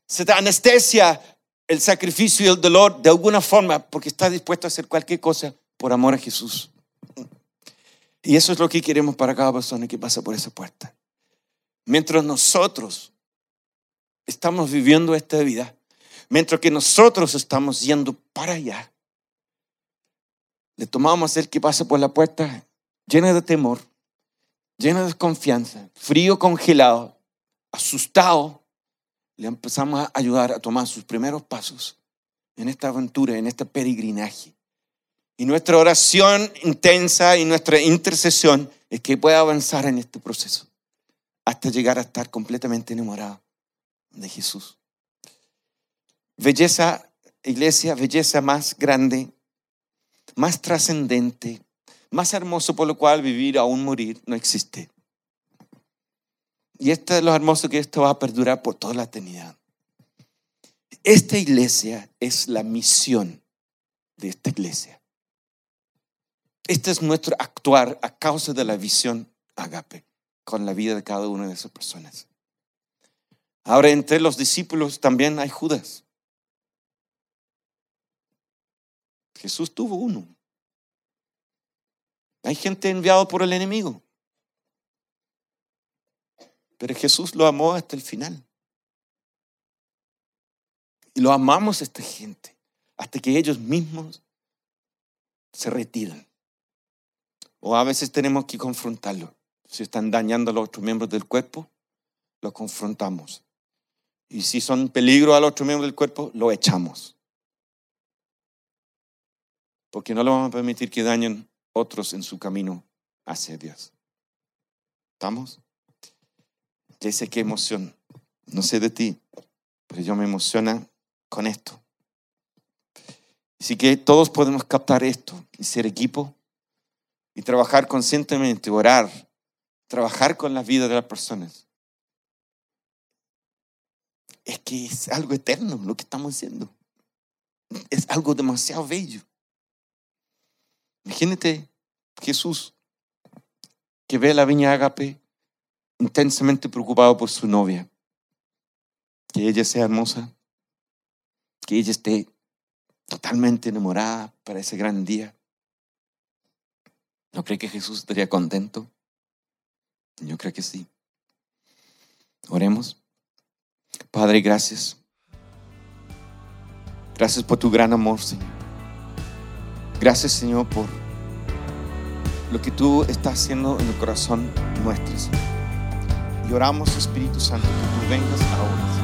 S1: se te anestesia el sacrificio y el dolor de alguna forma porque estás dispuesto a hacer cualquier cosa por amor a Jesús. Y eso es lo que queremos para cada persona que pasa por esa puerta. Mientras nosotros estamos viviendo esta vida, mientras que nosotros estamos yendo para allá, le tomamos el que pasa por la puerta llena de temor, llena de desconfianza, frío congelado, asustado, le empezamos a ayudar a tomar sus primeros pasos en esta aventura, en este peregrinaje. Y nuestra oración intensa y nuestra intercesión es que pueda avanzar en este proceso hasta llegar a estar completamente enamorado de Jesús. Belleza, iglesia, belleza más grande, más trascendente, más hermoso por lo cual vivir aún morir no existe. Y esto es lo hermoso que esto va a perdurar por toda la eternidad. Esta iglesia es la misión de esta iglesia. Este es nuestro actuar a causa de la visión agape con la vida de cada una de esas personas. Ahora, entre los discípulos también hay Judas. Jesús tuvo uno. Hay gente enviada por el enemigo. Pero Jesús lo amó hasta el final. Y lo amamos a esta gente hasta que ellos mismos se retiran. O a veces tenemos que confrontarlo. Si están dañando a los otros miembros del cuerpo, lo confrontamos. Y si son peligro a los otros miembros del cuerpo, lo echamos. Porque no lo vamos a permitir que dañen otros en su camino hacia Dios. ¿Estamos? Ya sé qué emoción. No sé de ti, pero yo me emociona con esto. Así que todos podemos captar esto y ser equipo y trabajar conscientemente, orar, trabajar con la vida de las personas. Es que es algo eterno lo que estamos haciendo. Es algo demasiado bello. Imagínate Jesús que ve la viña Agape intensamente preocupado por su novia. Que ella sea hermosa, que ella esté totalmente enamorada para ese gran día. ¿No cree que Jesús estaría contento? Yo creo que sí. Oremos. Padre, gracias. Gracias por tu gran amor, Señor. Gracias, Señor, por lo que tú estás haciendo en el corazón nuestro, Señor. Y oramos, Espíritu Santo, que tú vengas ahora,